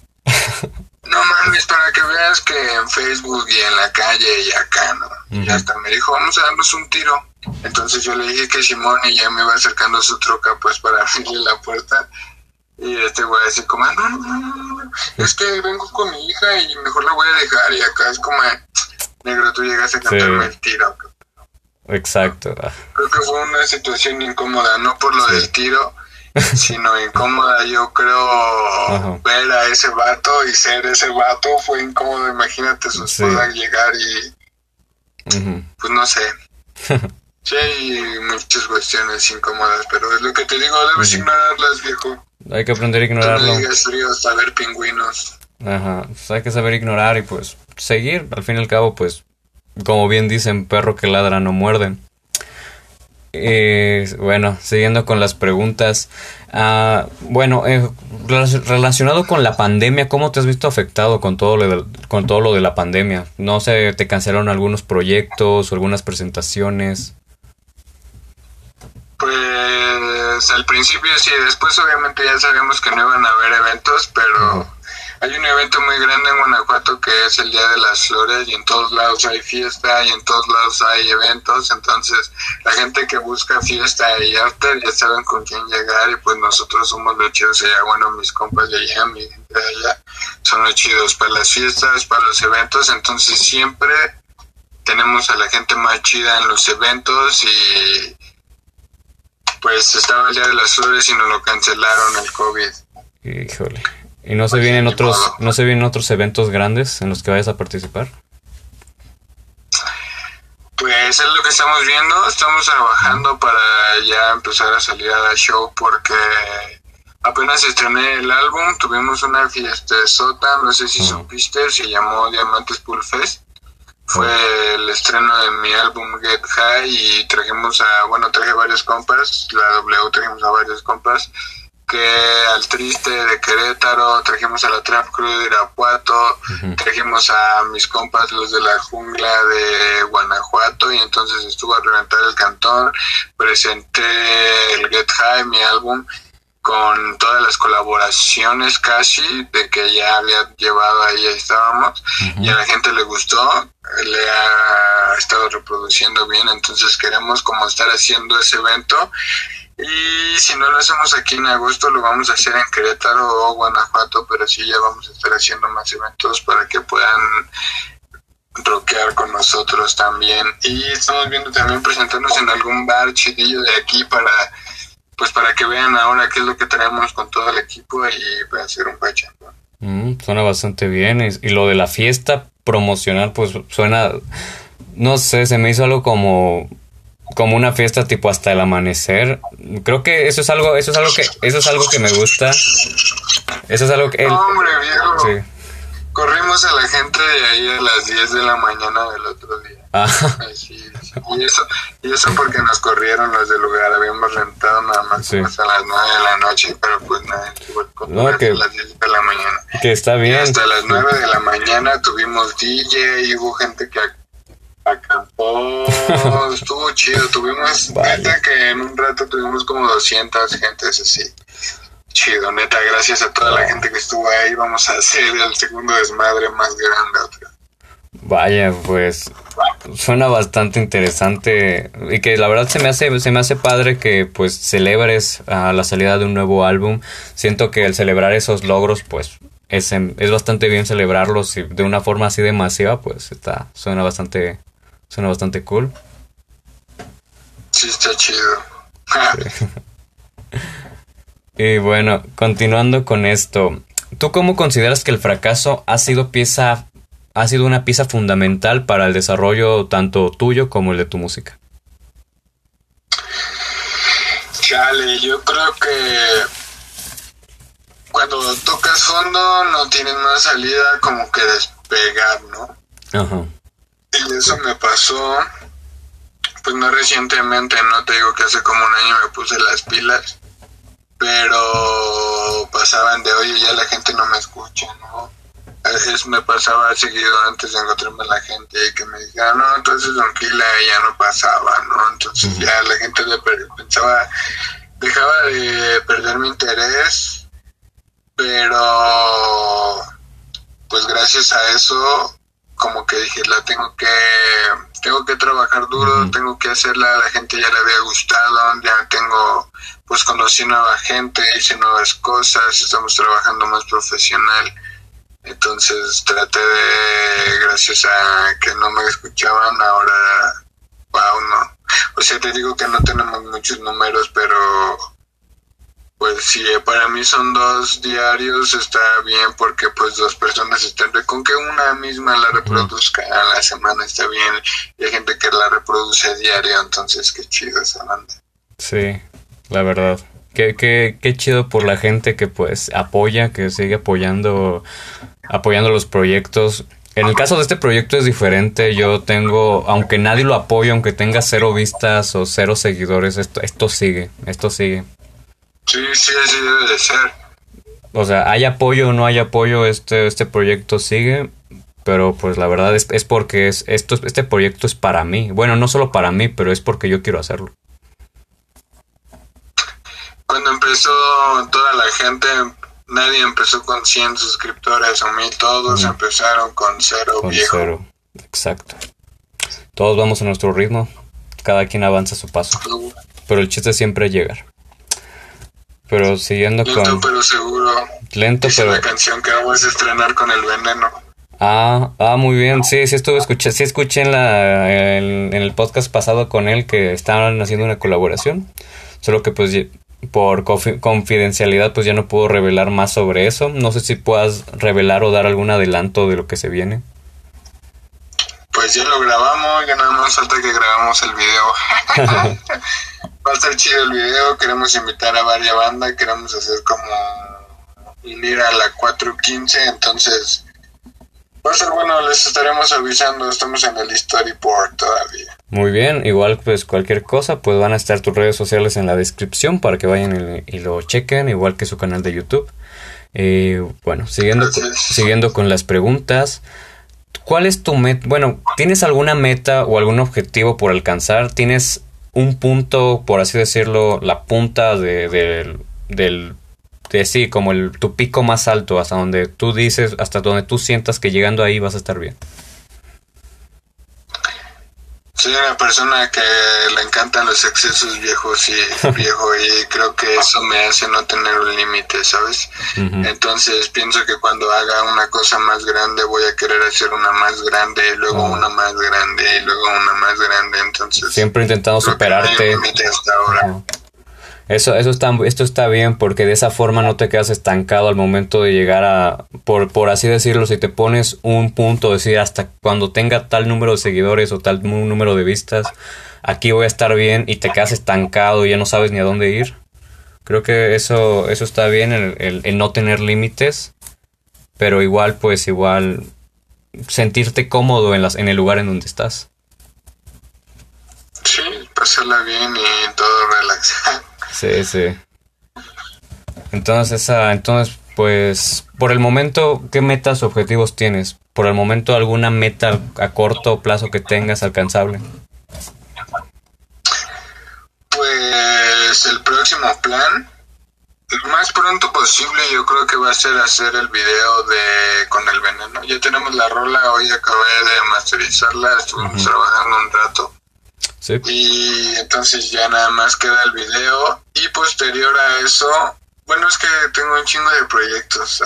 no mames, para que veas que en Facebook y en la calle y acá, ¿no? Y hasta me dijo, vamos a darnos un tiro. Entonces yo le dije que Simón y ya me iba acercando a su troca, pues para abrirle la puerta. Y este güey así como, no, no, no, no, es que vengo con mi hija y mejor la voy a dejar. Y acá es como, negro, tú llegas a cantarme el tiro. Exacto. Creo que fue una situación incómoda, no por lo del tiro, sino incómoda. Yo creo ver a ese vato y ser ese vato fue incómodo. Imagínate su esposa llegar y. Pues no sé. sí, hay muchas cuestiones incómodas, pero es lo que te digo, debes ignorarlas, viejo. Hay que aprender a ignorarlo. No digas frío hasta ver pingüinos. Ajá, pues hay que saber ignorar y pues seguir. Al fin y al cabo, pues, como bien dicen, perro que ladra no muerde. Eh, bueno, siguiendo con las preguntas. Ah, bueno, eh, relacionado con la pandemia, ¿cómo te has visto afectado con todo, lo de, con todo lo de la pandemia? No sé, ¿te cancelaron algunos proyectos o algunas presentaciones? Pues al principio sí, después obviamente ya sabíamos que no iban a haber eventos, pero... Hay un evento muy grande en Guanajuato que es el Día de las Flores y en todos lados hay fiesta y en todos lados hay eventos, entonces la gente que busca fiesta y arte ya saben con quién llegar y pues nosotros somos los chidos allá, bueno, mis compas de allá, mi gente de allá, son los chidos para las fiestas, para los eventos, entonces siempre tenemos a la gente más chida en los eventos y pues estaba el Día de las Flores y nos lo cancelaron el COVID. Híjole. ¿Y no se vienen otros, no. se vienen otros eventos grandes en los que vayas a participar? Pues es lo que estamos viendo, estamos trabajando para ya empezar a salir a la show porque apenas estrené el álbum, tuvimos una fiesta de sota, no sé si supiste, se llamó Diamantes Pool Fest. Fue el estreno de mi álbum Get High y trajimos a, bueno, traje varios compas, la W trajimos a varios compas al Triste de Querétaro, trajimos a la Trap Crew de Irapuato, trajimos a mis compas los de la jungla de Guanajuato y entonces estuvo a reventar el cantón, presenté el Get High, mi álbum, con todas las colaboraciones casi de que ya había llevado ahí, ahí estábamos, y a la gente le gustó, le ha estado reproduciendo bien, entonces queremos como estar haciendo ese evento y si no lo hacemos aquí en agosto, lo vamos a hacer en Querétaro o Guanajuato, pero sí ya vamos a estar haciendo más eventos para que puedan rockear con nosotros también. Y estamos viendo también presentarnos en algún bar chidillo de aquí para pues para que vean ahora qué es lo que traemos con todo el equipo y va a un bache. Mm, suena bastante bien. Y lo de la fiesta promocional, pues suena, no sé, se me hizo algo como como una fiesta tipo hasta el amanecer. Creo que eso es algo, eso es algo que, eso es algo que me gusta. Eso es algo que Hombre, viejo. Sí. Corrimos a la gente de ahí a las 10 de la mañana del otro día. Ah. Y eso, y eso porque nos corrieron los del lugar. Habíamos rentado nada más hasta las 9 de la noche, pero pues nada, no, que, a las 10 de la mañana. Que está bien. hasta las 9 de la mañana tuvimos DJ y hubo gente que acampó, estuvo chido, tuvimos, neta que en un rato tuvimos como 200 gentes así. Chido, neta, gracias a toda la gente que estuvo ahí, vamos a hacer el segundo desmadre más grande. Vaya, pues suena bastante interesante y que la verdad se me hace se me hace padre que pues celebres a la salida de un nuevo álbum. Siento que el celebrar esos logros pues es, es bastante bien celebrarlos y de una forma así de masiva, pues está suena bastante Suena bastante cool. Sí, está chido. y bueno, continuando con esto, ¿tú cómo consideras que el fracaso ha sido pieza ha sido una pieza fundamental para el desarrollo tanto tuyo como el de tu música? Chale, yo creo que cuando tocas fondo no tienes más salida como que despegar, ¿no? Ajá. Y eso me pasó, pues no recientemente, no te digo que hace como un año me puse las pilas, pero pasaban de, oye, ya la gente no me escucha, ¿no? Eso me pasaba seguido antes de encontrarme a la gente y que me dijera, no, entonces tranquila, ya no pasaba, ¿no? Entonces ya la gente pensaba, dejaba de perder mi interés, pero pues gracias a eso como que dije, la tengo que, tengo que trabajar duro, tengo que hacerla, a la gente ya le había gustado, ya tengo, pues conocí nueva gente, hice nuevas cosas, estamos trabajando más profesional. Entonces traté de, gracias a que no me escuchaban, ahora, wow, no. O sea, te digo que no tenemos muchos números, pero pues si para mí son dos diarios está bien porque pues dos personas están con que una misma la reproduzca a la semana está bien y hay gente que la reproduce a diario entonces qué chido esa banda sí la verdad qué, qué, qué chido por la gente que pues apoya que sigue apoyando apoyando los proyectos en el caso de este proyecto es diferente. Yo tengo, aunque nadie lo apoye, aunque tenga cero vistas o cero seguidores, esto, esto sigue, esto sigue. Sí, sí, así debe de ser. O sea, hay apoyo o no hay apoyo, este, este proyecto sigue, pero pues la verdad es, es porque es, esto, este proyecto es para mí. Bueno, no solo para mí, pero es porque yo quiero hacerlo. Cuando empezó toda la gente, nadie empezó con 100 suscriptores o mil, todos empezaron con cero con cero, exacto. Todos vamos a nuestro ritmo, cada quien avanza a su paso. Pero el chiste siempre es llegar. Pero siguiendo Lento, con... pero seguro. Lento, pero... la canción que vamos a estrenar con el veneno. Ah, ah, muy bien. Sí, sí estuve escuchando, sí escuché en, la, en, el podcast pasado con él que estaban haciendo una colaboración. Solo que pues por confidencialidad pues ya no puedo revelar más sobre eso. No sé si puedas revelar o dar algún adelanto de lo que se viene. Pues ya lo grabamos, ya nada más falta que grabamos el video. Va a estar chido el video, queremos invitar a varias bandas, queremos hacer como ir a la 415, entonces va a ser bueno, les estaremos avisando, estamos en el storyboard todavía. Muy bien, igual pues cualquier cosa, pues van a estar tus redes sociales en la descripción para que vayan y, lo chequen, igual que su canal de YouTube. Eh, bueno, siguiendo, siguiendo con las preguntas. ¿Cuál es tu meta? Bueno, ¿tienes alguna meta o algún objetivo por alcanzar? ¿Tienes un punto, por así decirlo, la punta de, del, del de sí, como el, tu pico más alto, hasta donde tú dices, hasta donde tú sientas que llegando ahí vas a estar bien. Soy una persona que le encantan los excesos viejos y viejo y creo que eso me hace no tener un límite, ¿sabes? Entonces pienso que cuando haga una cosa más grande voy a querer hacer una más grande y luego una más grande y luego una más grande, entonces siempre intentando superarte. hasta ahora. Eso, eso está, esto está bien porque de esa forma no te quedas estancado al momento de llegar a, por, por así decirlo, si te pones un punto, decir hasta cuando tenga tal número de seguidores o tal número de vistas, aquí voy a estar bien y te quedas estancado y ya no sabes ni a dónde ir. Creo que eso, eso está bien, el, el, no tener límites, pero igual, pues igual sentirte cómodo en, las, en el lugar en donde estás. Sí, pasarla bien y todo relaxado. Sí, sí. Entonces, esa, entonces, pues, por el momento, ¿qué metas o objetivos tienes? Por el momento, ¿alguna meta a corto plazo que tengas alcanzable? Pues el próximo plan, lo más pronto posible, yo creo que va a ser hacer el video de con el veneno. Ya tenemos la rola, hoy acabé de masterizarla, estuvimos trabajando un rato. Y entonces ya nada más queda el video. Y posterior a eso, bueno, es que tengo un chingo de proyectos.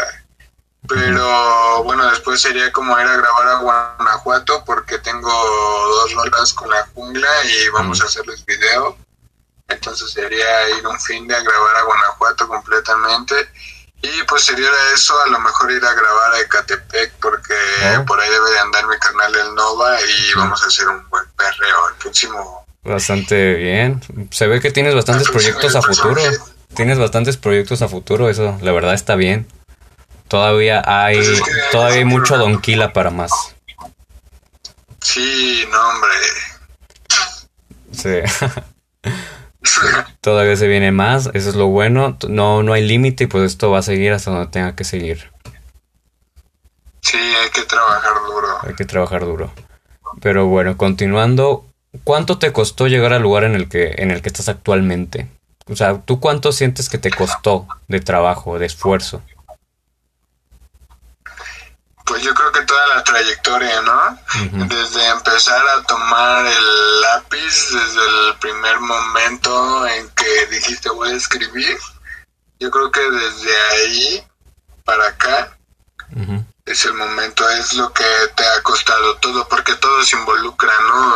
Pero bueno, después sería como ir a grabar a Guanajuato porque tengo dos rolas con la jungla y vamos a hacerles video. Entonces sería ir un fin de a grabar a Guanajuato completamente. Y posterior a eso, a lo mejor ir a grabar a Ecatepec, porque ah. por ahí debe de andar mi canal El Nova y vamos a hacer un buen perreo el próximo. Bastante bien. Se ve que tienes bastantes proyectos a futuro. Tienes bastantes proyectos a futuro, eso la verdad está bien. Todavía hay, pues todavía hay mucho donquila para más. Sí, no, hombre. Sí. Todavía se viene más, eso es lo bueno. No, no hay límite y pues esto va a seguir hasta donde tenga que seguir. Sí, hay que trabajar duro. Hay que trabajar duro. Pero bueno, continuando, ¿cuánto te costó llegar al lugar en el que, en el que estás actualmente? O sea, ¿tú cuánto sientes que te costó de trabajo, de esfuerzo? Pues yo creo que toda la trayectoria, ¿no? Desde empezar a tomar el lápiz, desde el primer momento en que dijiste voy a escribir, yo creo que desde ahí para acá es el momento, es lo que te ha costado todo, porque todo se involucra, ¿no?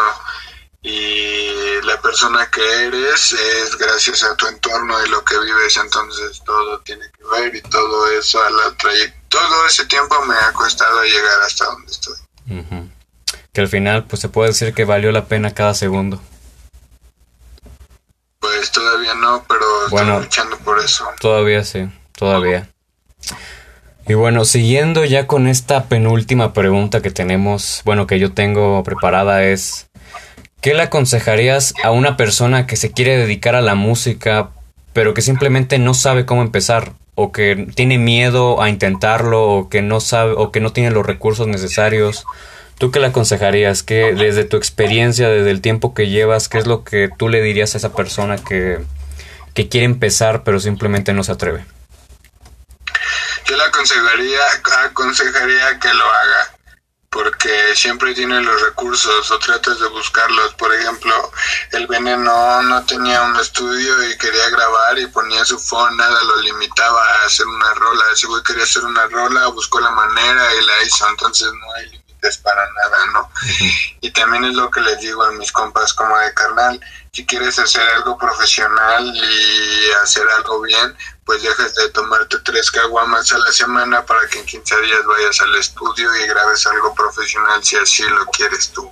Y la persona que eres es gracias a tu entorno y lo que vives, entonces todo tiene que ver y todo eso a la todo ese tiempo me ha costado llegar hasta donde estoy. Que al final pues se puede decir que valió la pena cada segundo. Pues todavía no, pero bueno, estoy luchando por eso. Todavía sí, todavía. Y bueno, siguiendo ya con esta penúltima pregunta que tenemos, bueno, que yo tengo preparada es, ¿qué le aconsejarías a una persona que se quiere dedicar a la música, pero que simplemente no sabe cómo empezar, o que tiene miedo a intentarlo, o que no sabe, o que no tiene los recursos necesarios? ¿Tú qué le aconsejarías? ¿Qué, desde tu experiencia, desde el tiempo que llevas, qué es lo que tú le dirías a esa persona que, que quiere empezar pero simplemente no se atreve? Yo le aconsejaría, aconsejaría que lo haga porque siempre tiene los recursos o tratas de buscarlos. Por ejemplo, el veneno no tenía un estudio y quería grabar y ponía su phone, nada lo limitaba a hacer una rola. Ese güey quería hacer una rola, buscó la manera y la hizo. Entonces no hay es para nada, ¿no? Y también es lo que les digo a mis compas como de carnal, si quieres hacer algo profesional y hacer algo bien, pues de tomarte tres caguamas a la semana para que en 15 días vayas al estudio y grabes algo profesional si así lo quieres tú.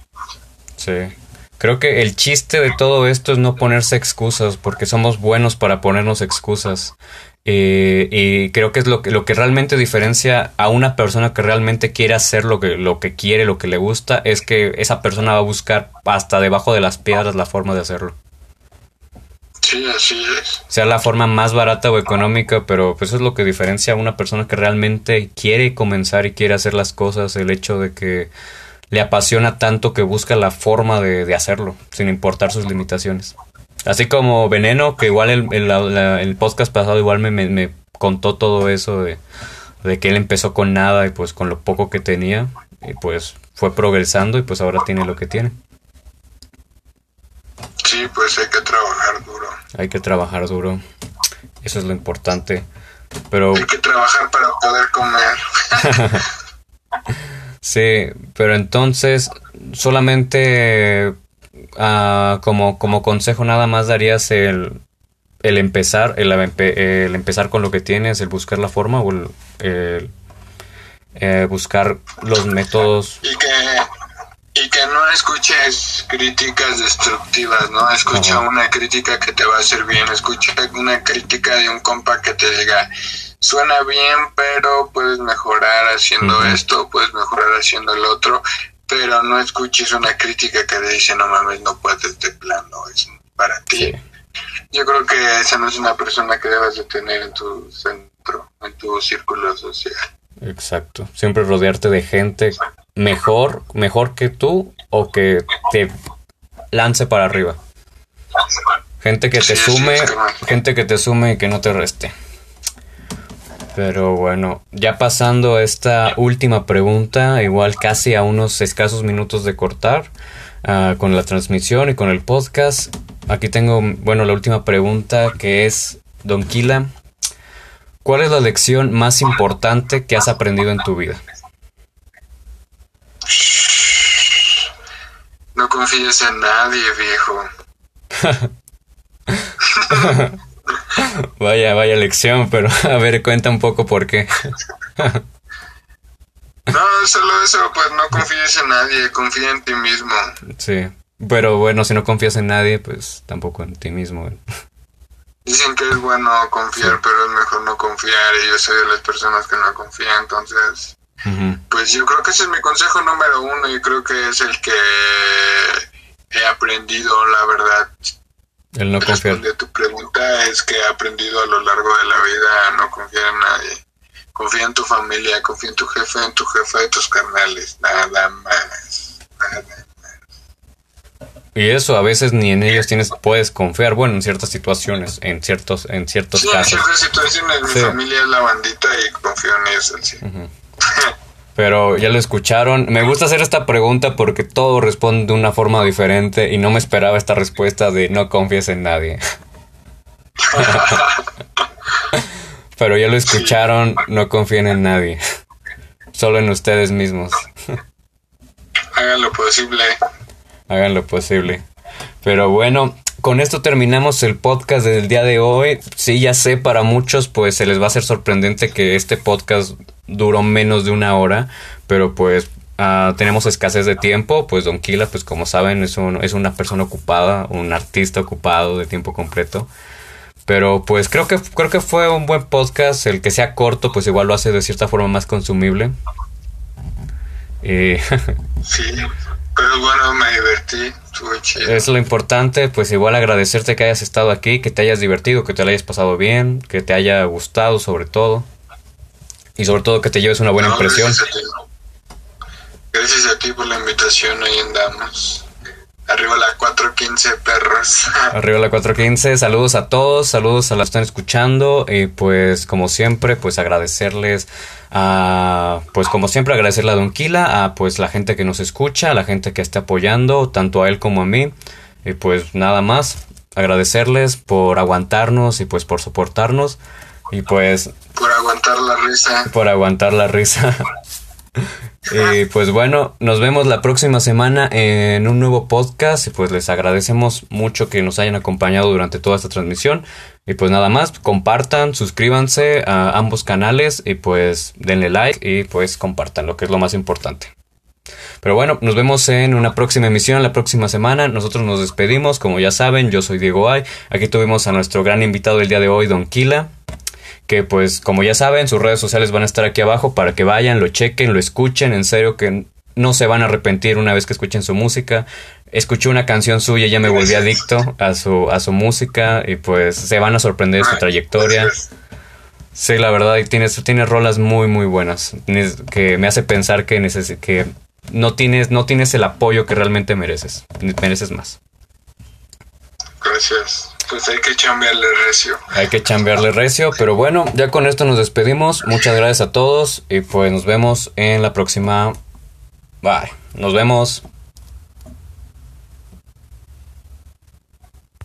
Sí. Creo que el chiste de todo esto es no ponerse excusas, porque somos buenos para ponernos excusas. Eh, y creo que es lo que, lo que realmente diferencia a una persona que realmente quiere hacer lo que, lo que quiere, lo que le gusta, es que esa persona va a buscar hasta debajo de las piedras la forma de hacerlo. Sí, así es. Sea la forma más barata o económica, pero pues eso es lo que diferencia a una persona que realmente quiere comenzar y quiere hacer las cosas, el hecho de que le apasiona tanto que busca la forma de, hacerlo, sin importar sus limitaciones. Así como Veneno, que igual el, el, podcast pasado igual me, contó todo eso de, que él empezó con nada y pues con lo poco que tenía, y pues fue progresando y pues ahora tiene lo que tiene. Sí, pues hay que trabajar duro. Hay que trabajar duro. Eso es lo importante. Pero... Hay que trabajar para poder comer. sí, pero entonces solamente Ah, como, como consejo nada más darías el, el empezar, el, el, empezar con lo que tienes, el buscar la forma o el, eh, buscar los métodos. Y que, y que no escuches críticas destructivas, ¿no? Escucha una crítica que te va a hacer bien, escucha una crítica de un compa que te diga, suena bien, pero puedes mejorar haciendo esto, puedes mejorar haciendo el otro, pero no escuches una crítica que te dice, no mames, no puedes de plano, es para ti. Yo creo que esa no es una persona que debas de tener en tu centro, en tu círculo social. Exacto. Siempre rodearte de gente mejor, mejor que tú o que te lance para arriba. Gente que te sume, gente que te sume y que no te reste. Pero bueno, ya pasando a esta última pregunta, igual casi a unos escasos minutos de cortar ah, con la transmisión y con el podcast. Aquí tengo, bueno, la última pregunta que es, Don Kila, ¿cuál es la lección más importante que has aprendido en tu vida? No confíes en nadie, viejo. vaya, vaya lección, pero a ver, cuenta un poco por qué. no, solo eso, pues no confíes en nadie, confía en ti mismo. Sí, pero bueno, si no confías en nadie, pues tampoco en ti mismo. Dicen que es bueno confiar, pero es mejor no confiar y yo soy de las personas que no confían, entonces... Pues yo creo que ese es mi consejo número uno y creo que es el que he aprendido, la verdad. El no confiar. De tu pregunta es que he aprendido a lo largo de la vida a no confiar en nadie. Confía en tu familia, confía en tu jefe, en tu jefe de tus carnales, nada más. Nada más. Y eso a veces ni en ellos tienes puedes confiar, bueno, en ciertas situaciones, en ciertos en ciertos casos. En ciertas situaciones mi familia es la bandita y confío en ellos al 100. Pero ya lo escucharon. Me gusta hacer esta pregunta porque todo responde de una forma diferente y no me esperaba esta respuesta de no confíes en nadie. Pero ya lo escucharon, no confíen en nadie. Solo en ustedes mismos. Hagan lo posible. Hagan lo posible. Pero bueno, con esto terminamos el podcast del día de hoy. Sí, ya sé, para muchos pues se les va a ser sorprendente que este podcast duró menos de una hora, pero pues ah, tenemos escasez de tiempo, pues Don Kila, pues como saben, es, un, es una persona ocupada, un artista ocupado de tiempo completo. Pero pues creo que creo que fue un buen podcast, el que sea corto, pues igual lo hace de cierta forma más consumible. Eh, sí, pero bueno, me divertí, Es lo importante, pues igual agradecerte que hayas estado aquí, que te hayas divertido, que te lo hayas pasado bien, que te haya gustado sobre todo. Y sobre todo que te lleves una buena impresión. Gracias a, ti. por la invitación, ahí andamos. Arriba la 415, perros. Arriba la 415, saludos a todos, saludos a los que están escuchando y pues como siempre, pues agradecerles a, pues como siempre agradecerle a Don Kila, a pues la gente que nos escucha, a la gente que está apoyando, tanto a él como a mí. Y pues nada más, agradecerles por aguantarnos y pues por soportarnos. Y pues... Por aguantar la risa. Por aguantar la risa. Y pues bueno, nos vemos la próxima semana en un nuevo podcast y pues les agradecemos mucho que nos hayan acompañado durante toda esta transmisión. Y pues nada más, compartan, suscríbanse a ambos canales y pues denle like y pues compartan, lo que es lo más importante. Pero bueno, nos vemos en una próxima emisión la próxima semana. Nosotros nos despedimos, como ya saben, yo soy Diego Ay. Aquí tuvimos a nuestro gran invitado del día de hoy, Don Kila que pues como ya saben, sus redes sociales van a estar aquí abajo para que vayan, lo chequen, lo escuchen, en serio que no se van a arrepentir una vez que escuchen su música. Escuché una canción suya y ya me volví adicto a su, a su música y pues se van a sorprender de su trayectoria. Sí, la verdad, y tienes, tienes rolas muy, muy buenas, que me hace pensar que, que no, tienes, no tienes el apoyo que realmente mereces, mereces más. Gracias pues hay que chambearle recio. Hay que chambearle recio, pero bueno, ya con esto nos despedimos. Muchas gracias a todos y pues nos vemos en la próxima. Bye. Nos vemos.